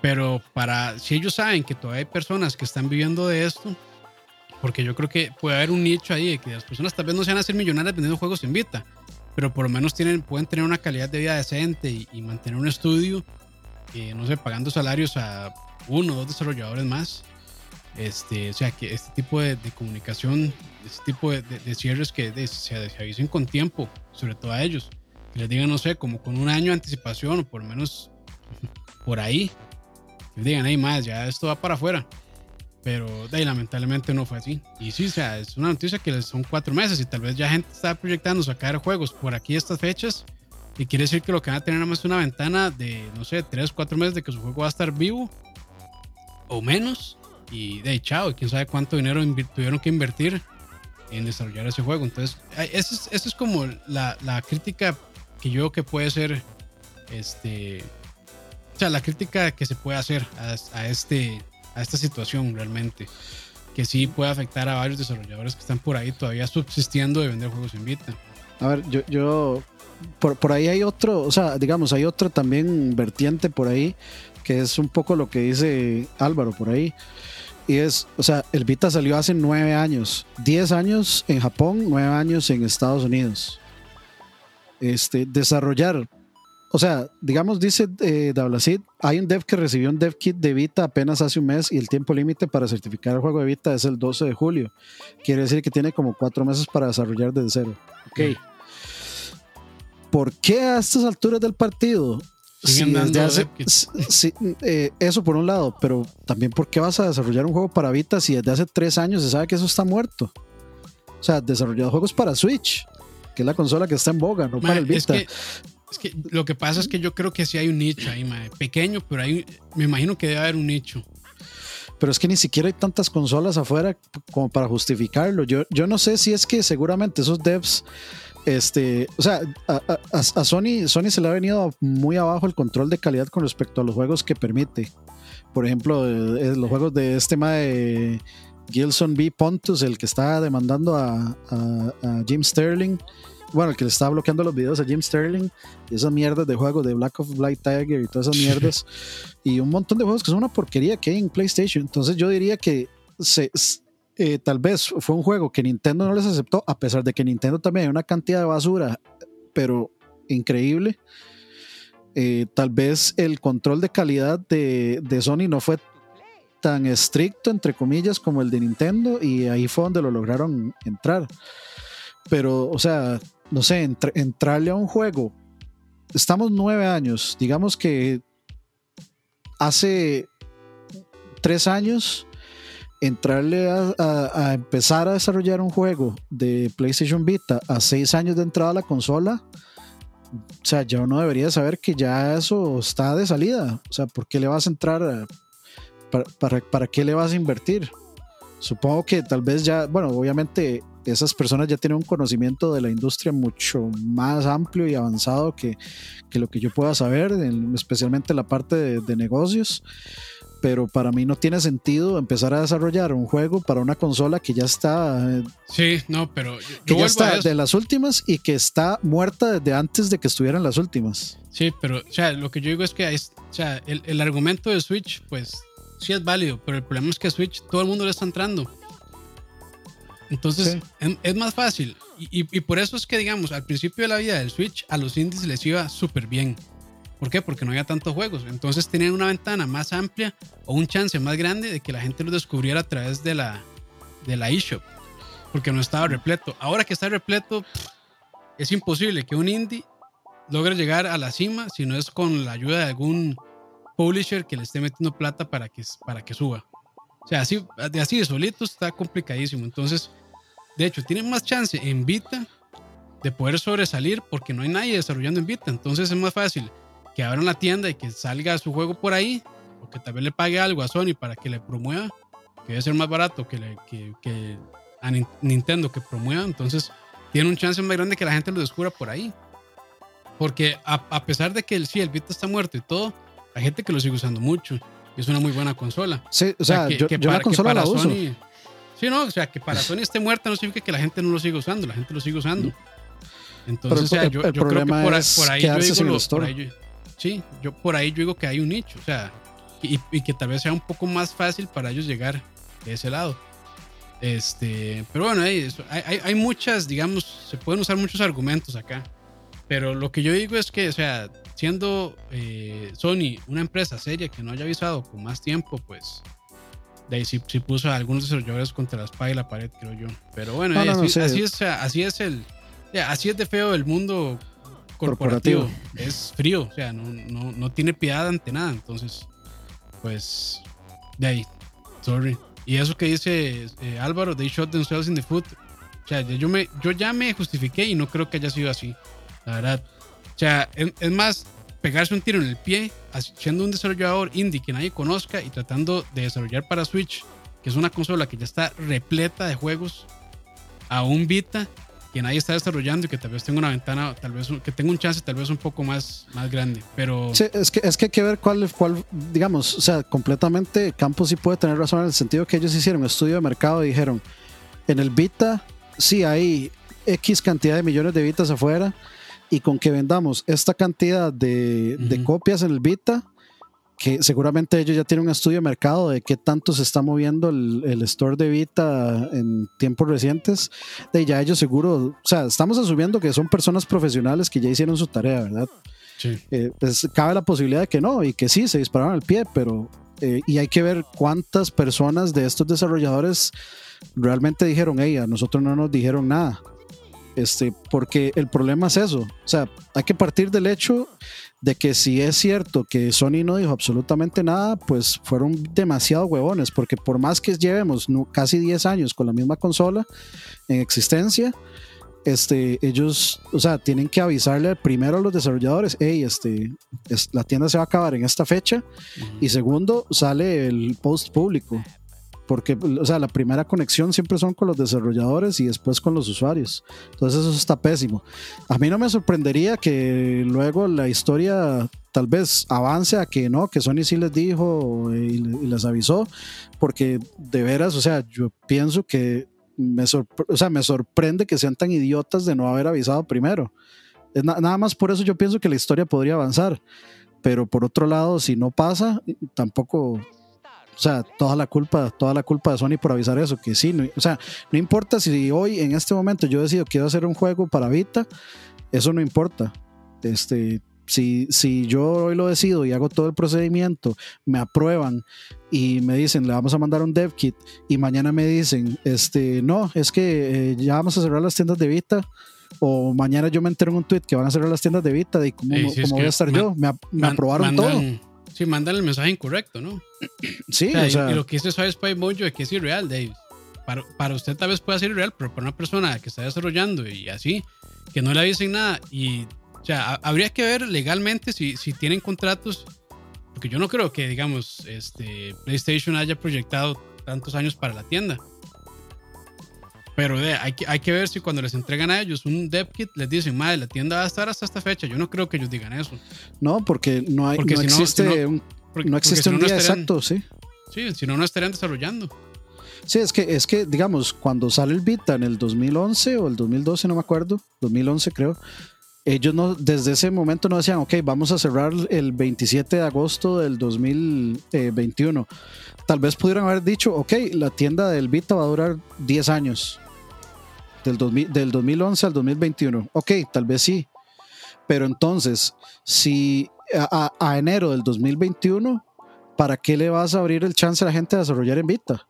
Pero para, si ellos saben que todavía hay personas que están viviendo de esto, porque yo creo que puede haber un nicho ahí de que las personas tal vez no se van a hacer millonarias vendiendo juegos en Vita, pero por lo menos tienen, pueden tener una calidad de vida decente y, y mantener un estudio no sé, pagando salarios a uno o dos desarrolladores más. Este, o sea, que este tipo de, comunicación, este tipo de, cierres que se, avisen con tiempo, sobre todo a ellos. Que les digan, no sé, como con un año de anticipación o por lo menos [laughs] por ahí. Digan, hay más, ya esto va para afuera. Pero de ahí, lamentablemente no fue así. Y sí, o sea, es una noticia que son cuatro meses y tal vez ya gente está proyectando sacar juegos por aquí estas fechas y quiere decir que lo que van a tener nada más una ventana de, no sé, 3, 4 meses de que su juego va a estar vivo o menos. Y de ahí, chao, quién sabe cuánto dinero tuvieron que invertir en desarrollar ese juego. Entonces, esa es, es como la, la, crítica que yo creo que puede ser, este, o sea, la crítica que se puede hacer a, este, a esta situación realmente. Que sí puede afectar a varios desarrolladores que están por ahí todavía subsistiendo de vender juegos en Vita. A ver, yo, yo por, por ahí hay otro, o sea, digamos, hay otro también vertiente por ahí, que es un poco lo que dice Álvaro por ahí. Y es, o sea, el Vita salió hace nueve años, diez años en Japón, nueve años en Estados Unidos. Este, desarrollar, o sea, digamos, dice eh, hay un dev que recibió un dev kit de Vita apenas hace un mes y el tiempo límite para certificar el juego de Vita es el 12 de julio. Quiere decir que tiene como cuatro meses para desarrollar desde cero. Ok. ¿por qué a estas alturas del partido? Eh, eso por un lado, pero también ¿por qué vas a desarrollar un juego para Vita si desde hace tres años se sabe que eso está muerto? O sea, desarrollado juegos para Switch, que es la consola que está en boga, no para el Vita. Es que, lo que pasa es que yo creo que sí hay un nicho ahí, pequeño, pero hay, me imagino que debe haber un nicho. Pero es que ni siquiera hay tantas consolas afuera como para justificarlo. Yo, yo no sé si es que seguramente esos devs este, o sea, a, Sony, Sony se le ha venido muy abajo el control de calidad con respecto a los juegos que permite. Por ejemplo, eh, eh, los juegos de este tema de Gilson B. Pontus, el que está demandando a, Jim Sterling. Bueno, el que le está bloqueando los videos a Jim Sterling. Y esas mierdas de juegos de Black of Blight Tiger y todas esas mierdas. y un montón de juegos que son una porquería que hay en PlayStation. Entonces yo diría que se, eh, tal vez fue un juego que Nintendo no les aceptó, a pesar de que Nintendo también hay una cantidad de basura, pero increíble. Eh, tal vez el control de calidad de, Sony no fue tan estricto, entre comillas, como el de Nintendo, y ahí fue donde lo lograron entrar. Pero, o sea, no sé, entrarle a un juego. Estamos nueve años, digamos que hace tres años entrarle a, empezar a desarrollar un juego de PlayStation Vita a seis años de entrada a la consola, o sea, ya uno debería saber que ya eso está de salida. O sea, ¿por qué le vas a entrar para, para, qué le vas a invertir? Supongo que tal vez ya, bueno, obviamente esas personas ya tienen un conocimiento de la industria mucho más amplio y avanzado que, que lo que yo pueda saber, especialmente la parte de, de negocios pero para mí no tiene sentido empezar a desarrollar un juego para una consola que ya está. Eh, sí, no, pero. que ya está de las últimas y que está muerta desde antes de que estuvieran las últimas. Sí, pero, o sea, lo que yo digo es que o sea, el, argumento de Switch, pues sí es válido, pero el problema es que Switch todo el mundo le está entrando. Entonces, es, más fácil. Y, y, por eso es que, digamos, al principio de la vida del Switch, a los indies les iba súper bien. ¿Por qué? Porque no había tantos juegos. Entonces tenían una ventana más amplia o un chance más grande de que la gente los descubriera a través de la, de la eShop. Porque no estaba repleto. Ahora que está repleto, es imposible que un indie logre llegar a la cima si no es con la ayuda de algún publisher que le esté metiendo plata para que, para que suba. O sea, así de, así de solito está complicadísimo. Entonces, de hecho, tienen más chance en Vita de poder sobresalir porque no hay nadie desarrollando en Vita. Entonces es más fácil que abran la tienda y que salga su juego por ahí, o que tal vez le pague algo a Sony para que le promueva, que debe ser más barato que, a Nintendo que promueva, entonces tiene un chance más grande que la gente lo descubra por ahí. Porque a, pesar de que sí, el Vita está muerto y todo, hay gente que lo sigue usando mucho. Y es una muy buena consola. Sí, o sea, que, yo, la consola la uso. Sony, sí, no, o sea, que para Sony esté muerta no significa que la gente no lo siga usando, la gente lo sigue usando. Entonces, o sea, yo, creo que por, ahí yo digo, por ahí Sí, yo por ahí yo digo que hay un nicho, o sea, y, que tal vez sea un poco más fácil para ellos llegar de ese lado. Este, pero bueno, hay, hay, hay, muchas, digamos, se pueden usar muchos argumentos acá. Pero lo que yo digo es que, o sea, siendo eh, Sony una empresa seria que no haya avisado con más tiempo, pues de ahí sí, puso a algunos desarrolladores contra la espada y la pared, creo yo. Pero bueno, así, así, es, así es el, así es de feo el mundo corporativo. Es frío, o sea, no, no, no, tiene piedad ante nada. Entonces, pues, de ahí, sorry. Y eso que dice eh, Álvaro, they shot themselves in the foot. O sea, yo, me, yo ya me justifiqué y no creo que haya sido así. La verdad. O sea, es, más pegarse un tiro en el pie, siendo un desarrollador indie que nadie conozca y tratando de desarrollar para Switch, que es una consola que ya está repleta de juegos, a un Vita que nadie está desarrollando y que tal vez tenga una ventana, tal vez que tenga un chance tal vez un poco más, más grande. Pero sí, es que es que hay que ver cuál, cuál, digamos, o sea, completamente Campos sí puede tener razón en el sentido que ellos hicieron un estudio de mercado y dijeron, en el Vita sí hay X cantidad de millones de Vitas afuera y con que vendamos esta cantidad de, de copias en el Vita, que seguramente ellos ya tienen un estudio de mercado de qué tanto se está moviendo el, el, store de Vita en tiempos recientes, de ya ellos seguro, o sea, estamos asumiendo que son personas profesionales que ya hicieron su tarea, ¿verdad? Sí. Eh, pues cabe la posibilidad de que no y que sí, se dispararon al pie, pero eh, y hay que ver cuántas personas de estos desarrolladores realmente dijeron, hey, a nosotros no nos dijeron nada. Este, porque el problema es eso. O sea, hay que partir del hecho de que si es cierto que Sony no dijo absolutamente nada, pues fueron demasiado huevones, porque por más que llevemos casi 10 años con la misma consola en existencia, este, ellos, o sea, tienen que avisarle primero a los desarrolladores, hey, este, la tienda se va a acabar en esta fecha, y segundo, sale el post público porque, o sea, la primera conexión siempre son con los desarrolladores y después con los usuarios. Entonces eso está pésimo. A mí no me sorprendería que luego la historia tal vez avance a que no, que Sony sí les dijo y, les avisó, porque de veras, o sea, yo pienso que me, o sea, me sorprende que sean tan idiotas de no haber avisado primero. Nada más por eso yo pienso que la historia podría avanzar. Pero por otro lado, si no pasa, tampoco o sea, toda la culpa, toda la culpa de Sony por avisar eso, que sí, o sea, no importa si hoy en este momento yo decido quiero hacer un juego para Vita, eso no importa. Este, si, si yo hoy lo decido y hago todo el procedimiento, me aprueban y me dicen, le vamos a mandar un dev kit y mañana me dicen, este, no, es que eh, ya vamos a cerrar las tiendas de Vita o mañana yo me entero en un tweet que van a cerrar las tiendas de Vita y cómo, voy a estar yo, me, aprobaron todo Sí, mandan el mensaje incorrecto, ¿no? [clears throat] Sí, o sea, y, lo que dice Suave Spy Mojo es que es irreal, Dave. Para, para, usted tal vez pueda ser irreal, pero para una persona que está desarrollando y así, que no le avisen nada, y o sea, habría que ver legalmente si, si tienen contratos Porque yo no creo que, digamos, este, PlayStation haya proyectado tantos años para la tienda. Pero hay, que, hay que ver si cuando les entregan a ellos un dev kit les dicen, madre, la tienda va a estar hasta esta fecha. Yo no creo que ellos digan eso. No, porque no, hay, no, existe, un, no existe un día exacto, sí. Sí, si no, no estarían desarrollando. Sí, es que, es que, digamos, cuando sale el Vita en el 2011 o el 2012, no me acuerdo, 2011 creo, ellos no, desde ese momento no decían, ok, vamos a cerrar el 27 de agosto del 2021. Tal vez pudieran haber dicho, ok, la tienda del Vita va a durar 10 años del, del 2011 al 2021. Ok, tal vez sí. Pero entonces, si a, enero del 2021, ¿para qué le vas a abrir el chance a la gente de desarrollar en Vita?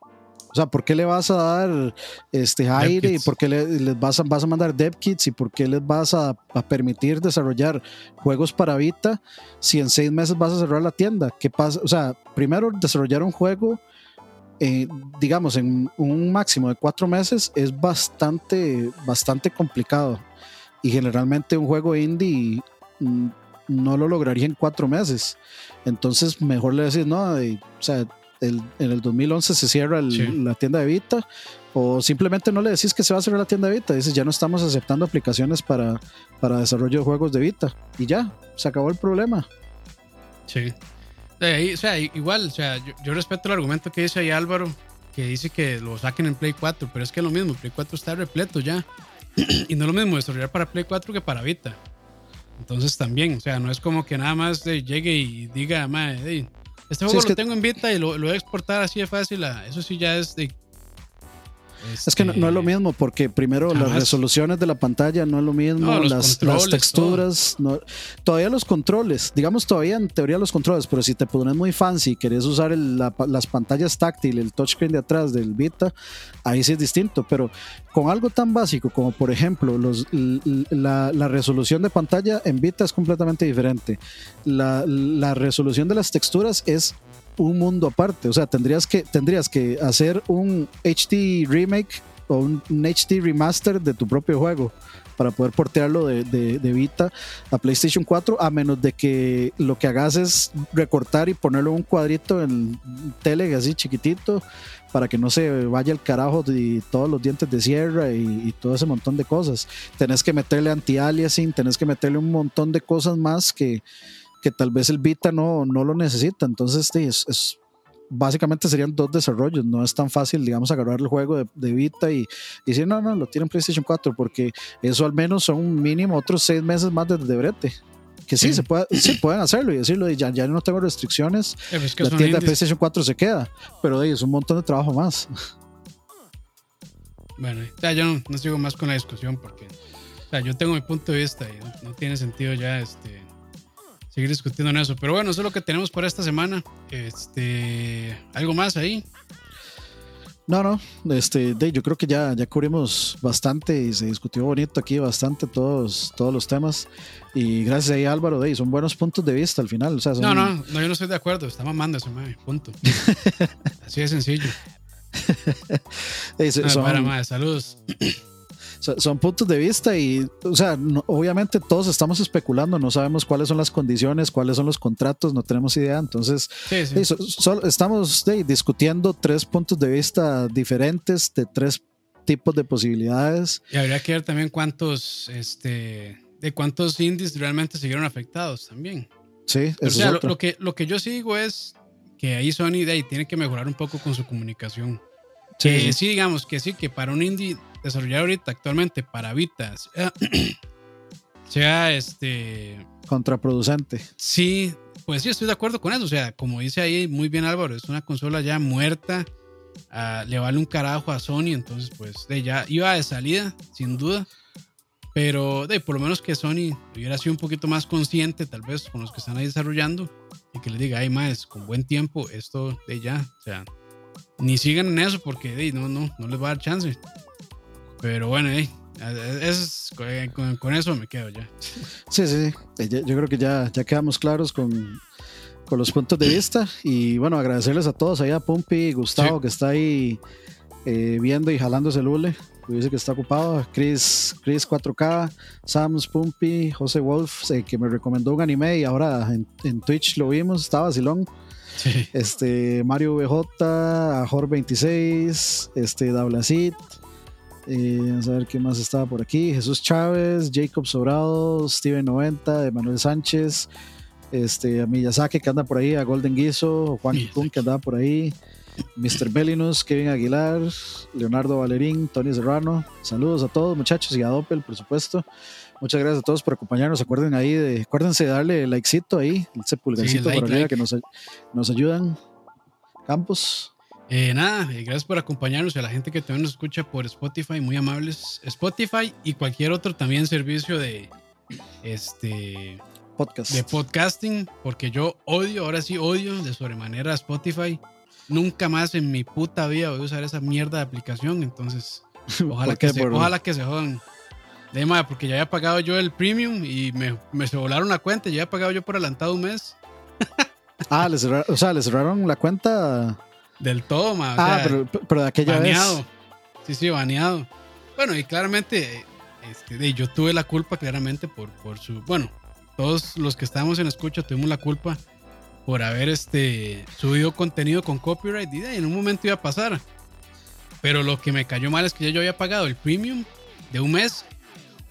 O sea, ¿por qué le vas a dar este aire y por qué les vas a, vas a mandar dev kits y por qué les vas a, a, permitir desarrollar juegos para Vita si en seis meses vas a cerrar la tienda? ¿Qué pasa? O sea, primero desarrollar un juego eh, digamos, en un máximo de cuatro meses es bastante, bastante complicado. Y generalmente un juego indie mm, no lo lograría en cuatro meses. Entonces, mejor le decís, no, o sea, en el 2011 se cierra la tienda de Vita, o simplemente no le decís que se va a cerrar la tienda de Vita. Dices, ya no estamos aceptando aplicaciones para, para desarrollo de juegos de Vita. Y ya, se acabó el problema. Sí o sea, igual, o sea, yo, respeto el argumento que dice ahí Álvaro, que dice que lo saquen en Play 4, pero es que es lo mismo, Play 4 está repleto ya. [clears throat] y no es lo mismo desarrollar para Play 4 que para Vita. Entonces también, o sea, no es como que nada más llegue y diga, madre, este juego lo tengo en Vita y lo, lo, voy a exportar así de fácil. eso sí ya es de es que no, es lo este, mismo, porque primero las resoluciones de la pantalla no es lo mismo, las, texturas, todavía los controles, digamos todavía en teoría los controles, pero si te pones muy fancy y querés usar las pantallas táctil, el touchscreen de atrás del Vita, ahí sí es distinto, pero con algo tan básico como por ejemplo los, la, resolución de pantalla en Vita es completamente diferente. La, la resolución de las texturas es un mundo aparte. O sea, tendrías que, tendrías que hacer un HD remake o un, HD remaster de tu propio juego para poder portearlo de, de, Vita a PlayStation 4, a menos de que lo que hagas es recortar y ponerlo un cuadrito en tele así chiquitito para que no se vaya el carajo y todos los dientes de sierra y, y todo ese montón de cosas. Tenés que meterle anti-aliasing, tenés que meterle un montón de cosas más que, que tal vez el Vita no, no lo necesita. Entonces, es, básicamente serían dos desarrollos. No es tan fácil, digamos, agarrar el juego de, de Vita y, y, decir, no, no, lo tiene en PlayStation 4, porque eso al menos son mínimo otros seis meses más de, brete. Que sí, Se puede, sí, [clears throat] pueden hacerlo y decirlo, ya, ya no tengo restricciones, la tienda de PlayStation 4 se queda, pero es un montón de trabajo más. Bueno, ya yo no, sigo más con la discusión porque yo tengo mi punto de vista y no, no tiene sentido ya este, seguir discutiendo en eso. Pero bueno, eso es lo que tenemos por esta semana. Este, ¿Algo más ahí? No, no, este, yo creo que ya, ya cubrimos bastante y se discutió bonito aquí bastante todos, todos los temas. Y gracias ahí Álvaro, de, son buenos puntos de vista al final. no, no, no, yo no estoy de acuerdo, está mamando ese punto. [laughs] Así de sencillo. [laughs] para, madre, saludos [clears throat] son puntos de vista y, o sea, obviamente todos estamos especulando, no sabemos cuáles son las condiciones, cuáles son los contratos, no tenemos idea. Entonces, estamos discutiendo tres puntos de vista diferentes de tres tipos de posibilidades. Y habría que ver también cuántos, este, de cuántos indies realmente se vieron afectados también. Sí, o sea, lo, que, lo que yo sí digo es que ahí Sony Day tiene que mejorar un poco con su comunicación. Sí, sí, digamos que sí, que para un indie desarrollar ahorita actualmente para Vita [clears throat] sea, este contraproducente. Sí, pues sí, estoy de acuerdo con eso. O sea, como dice ahí muy bien Álvaro, es una consola ya muerta. Ah, le vale un carajo a Sony, entonces pues de ya iba de salida, sin duda. Pero de por lo menos que Sony hubiera sido un poquito más consciente, tal vez con los que están ahí desarrollando, y que le diga, ay, más, con buen tiempo, esto de ya, o sea, ni sigan en eso porque de, no, no, no les va a dar chance. Pero bueno, eh, es, con, eso me quedo ya. Sí, sí, yo creo que ya, ya quedamos claros con, con los puntos de vista. Y bueno, agradecerles a todos, ahí a Pumpi, Gustavo, que está ahí eh, viendo y jalándose el hule. dice que está ocupado. Chris, Chris 4K, Sams Pumpy, José Wolf, que me recomendó un anime y ahora en, Twitch lo vimos, estaba vacilón. Este, Mario VJ, Ajor26, este, Dablacit. Eh, vamos a ver qué más estaba por aquí. Jesús Chávez, Jacob Sobrado, Steven 90, Emanuel Sánchez, este, a Miyazaki que anda por ahí, a Golden Guiso, Juan Kikun que andaba por ahí, Mr. Bellinus, Kevin Aguilar, Leonardo Valerín, Tony Serrano. Saludos a todos, muchachos, y a Doppel, por supuesto. Muchas gracias a todos por acompañarnos. Acuerden ahí de, acuérdense de darle likecito ahí, ese pulgarcito por arriba que nos, nos ayudan. Campos. Eh, nada, eh, gracias por acompañarnos y a la gente que también nos escucha por Spotify, muy amables. Spotify y cualquier otro también servicio de este podcast. De podcasting, porque yo odio, ahora sí odio de sobremanera Spotify. Nunca más en mi puta vida voy a usar esa mierda de aplicación. Entonces, [laughs] ojalá, que, se, ojalá que se jodan. De porque ya había pagado yo el premium y me, me se volaron la cuenta. Ya había pagado yo por adelantado un mes. ah, o sea, le cerraron la cuenta. Del todo, ma. ah, pero, pero, de aquella baneado. vez. Sí, sí, baneado. Bueno, y claramente, este, yo tuve la culpa, claramente, por, por su. Bueno, todos los que estábamos en escucha tuvimos la culpa por haber este, subido contenido con copyright y en un momento iba a pasar. Pero lo que me cayó mal es que ya yo había pagado el premium de un mes.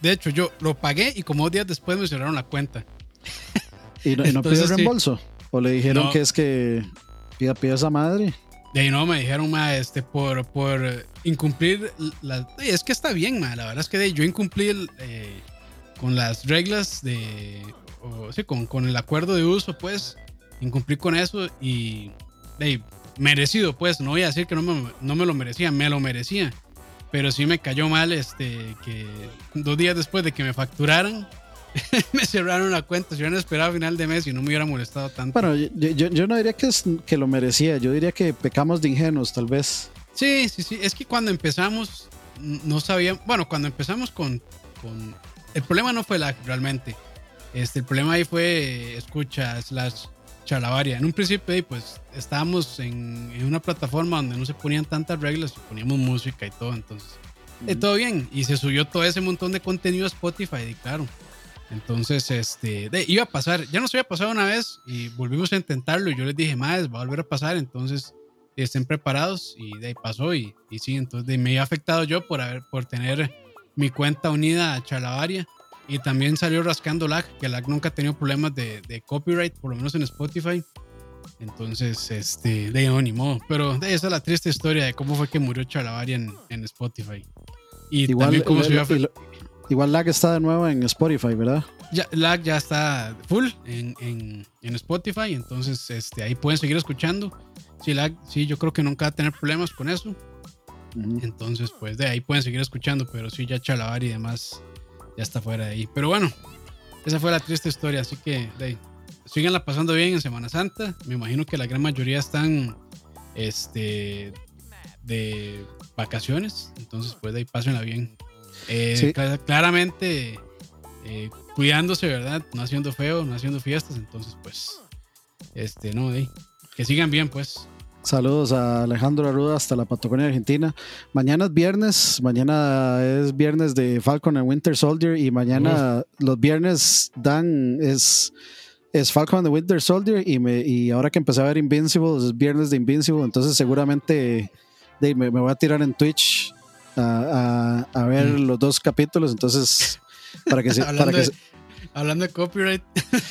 De hecho, yo lo pagué y como dos días después me cerraron la cuenta. ¿Y no, no pidió reembolso? ¿O le dijeron que es que pida, pida esa madre? De ahí no, me dijeron, ma, este, por, por incumplir las... Es que está bien, ma, la verdad es que yo incumplí eh, con las reglas de... O, sí, con, con el acuerdo de uso, pues, incumplí con eso y merecido, pues, no voy a decir que no me, no me lo merecía, me lo merecía. Pero sí me cayó mal este, que dos días después de que me facturaran, [laughs] me cerraron la cuenta. Si hubieran esperado a final de mes y no me hubiera molestado tanto. Bueno, yo, yo, no diría que, es, que lo merecía, yo diría que pecamos de ingenuos, tal vez. Sí, sí, sí. Es que cuando empezamos, no sabíamos. Bueno, cuando empezamos con. con el problema no fue la realmente. Este, el problema ahí fue escuchas, las chalabaria. En un principio, pues estábamos en, una plataforma donde no se ponían tantas reglas poníamos música y todo, entonces, eh, todo bien. Y se subió todo ese montón de contenido a Spotify, y claro. Entonces, este, iba a pasar, ya nos había pasado una vez y volvimos a intentarlo y yo les dije, más, va a volver a pasar, entonces estén preparados y de ahí pasó y, y sí, entonces me había afectado yo por, haber, por tener mi cuenta unida a Chalabaria y también salió rascando lag, que lag nunca ha tenido problemas de, de copyright, por lo menos en Spotify. Entonces, este, de no, ni modo. Pero esa es la triste historia de cómo fue que murió Chalabaria en, en Spotify. Y igual, también cómo se igual lag está de nuevo en Spotify, ¿verdad? Ya, lag ya está full en, en, en, Spotify, entonces este, ahí pueden seguir escuchando. Sí, lag, sí, yo creo que nunca va a tener problemas con eso. Entonces, pues de ahí pueden seguir escuchando, pero sí, ya Chalabaria y demás ya está fuera de ahí. Pero bueno, esa fue la triste historia, así que de síganla pasando bien en Semana Santa. Me imagino que la gran mayoría están este, de vacaciones, entonces pues de ahí pásenla bien. Eh, claramente eh, cuidándose, ¿verdad? No haciendo feo, no haciendo fiestas, entonces pues, este, no, de que sigan bien pues. Saludos a Alejandro Arruda hasta la Patagonia Argentina. Mañana es viernes, mañana es viernes de Falcon and Winter Soldier y mañana los viernes dan es, es Falcon and Winter Soldier y, me, y ahora que empecé a ver Invincible es viernes de Invincible, entonces seguramente me, me, voy a tirar en Twitch a, a, ver mm. los dos capítulos, entonces para que, [laughs] para que Hablando de copyright. [laughs]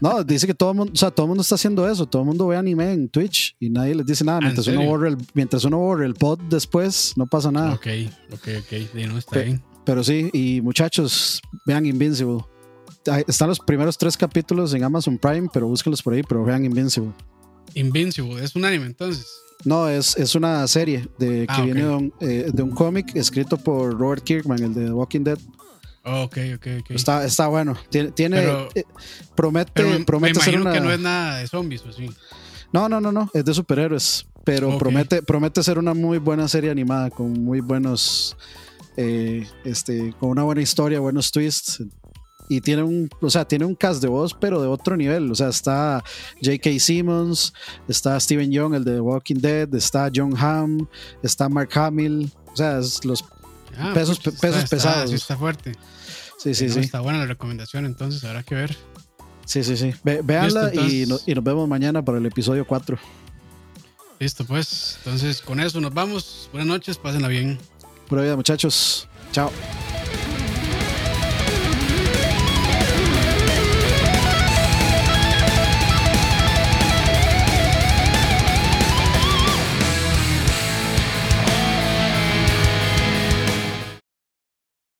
No, dice que todo el mundo, o sea, todo el mundo está haciendo eso. Todo el mundo ve anime en Twitch y nadie les dice nada. Ah, mientras uno borre el, mientras uno borre el pod después, no pasa nada. Ok, ok, ok. no, está bien. Pero sí, y muchachos, vean Invincible. Están los primeros tres capítulos en Amazon Prime, pero búsquenlos por ahí, pero vean Invincible. Invincible, ¿es un anime entonces? No, es, es una serie de, que ah, viene de un, eh, de un cómic escrito por Robert Kirkman, el de The Walking Dead. Ok, ok, ok. Está, está bueno. Tiene, tiene eh, promete, me, promete ser una... que no es nada de zombies, ¿o sí? No, no, no, no. Es de superhéroes. Pero promete, promete ser una muy buena serie animada con muy buenos, eh, este, con una buena historia, buenos twists. Y tiene un, o sea, tiene un cast de voz, pero de otro nivel. O sea, está J.K. Simmons, está Steven Young, el de The Walking Dead, está John Hamm, está Mark Hamill. O sea, los Ah, pesos, pesos pesados. sí, está fuerte. Sí, sí, sí. Está buena la recomendación, entonces habrá que ver. Sí, sí, sí. Veanla y, y, nos vemos mañana para el episodio 4. Listo, pues. Entonces, con eso nos vamos. Buenas noches, pásenla bien. Buena vida, muchachos. Chao.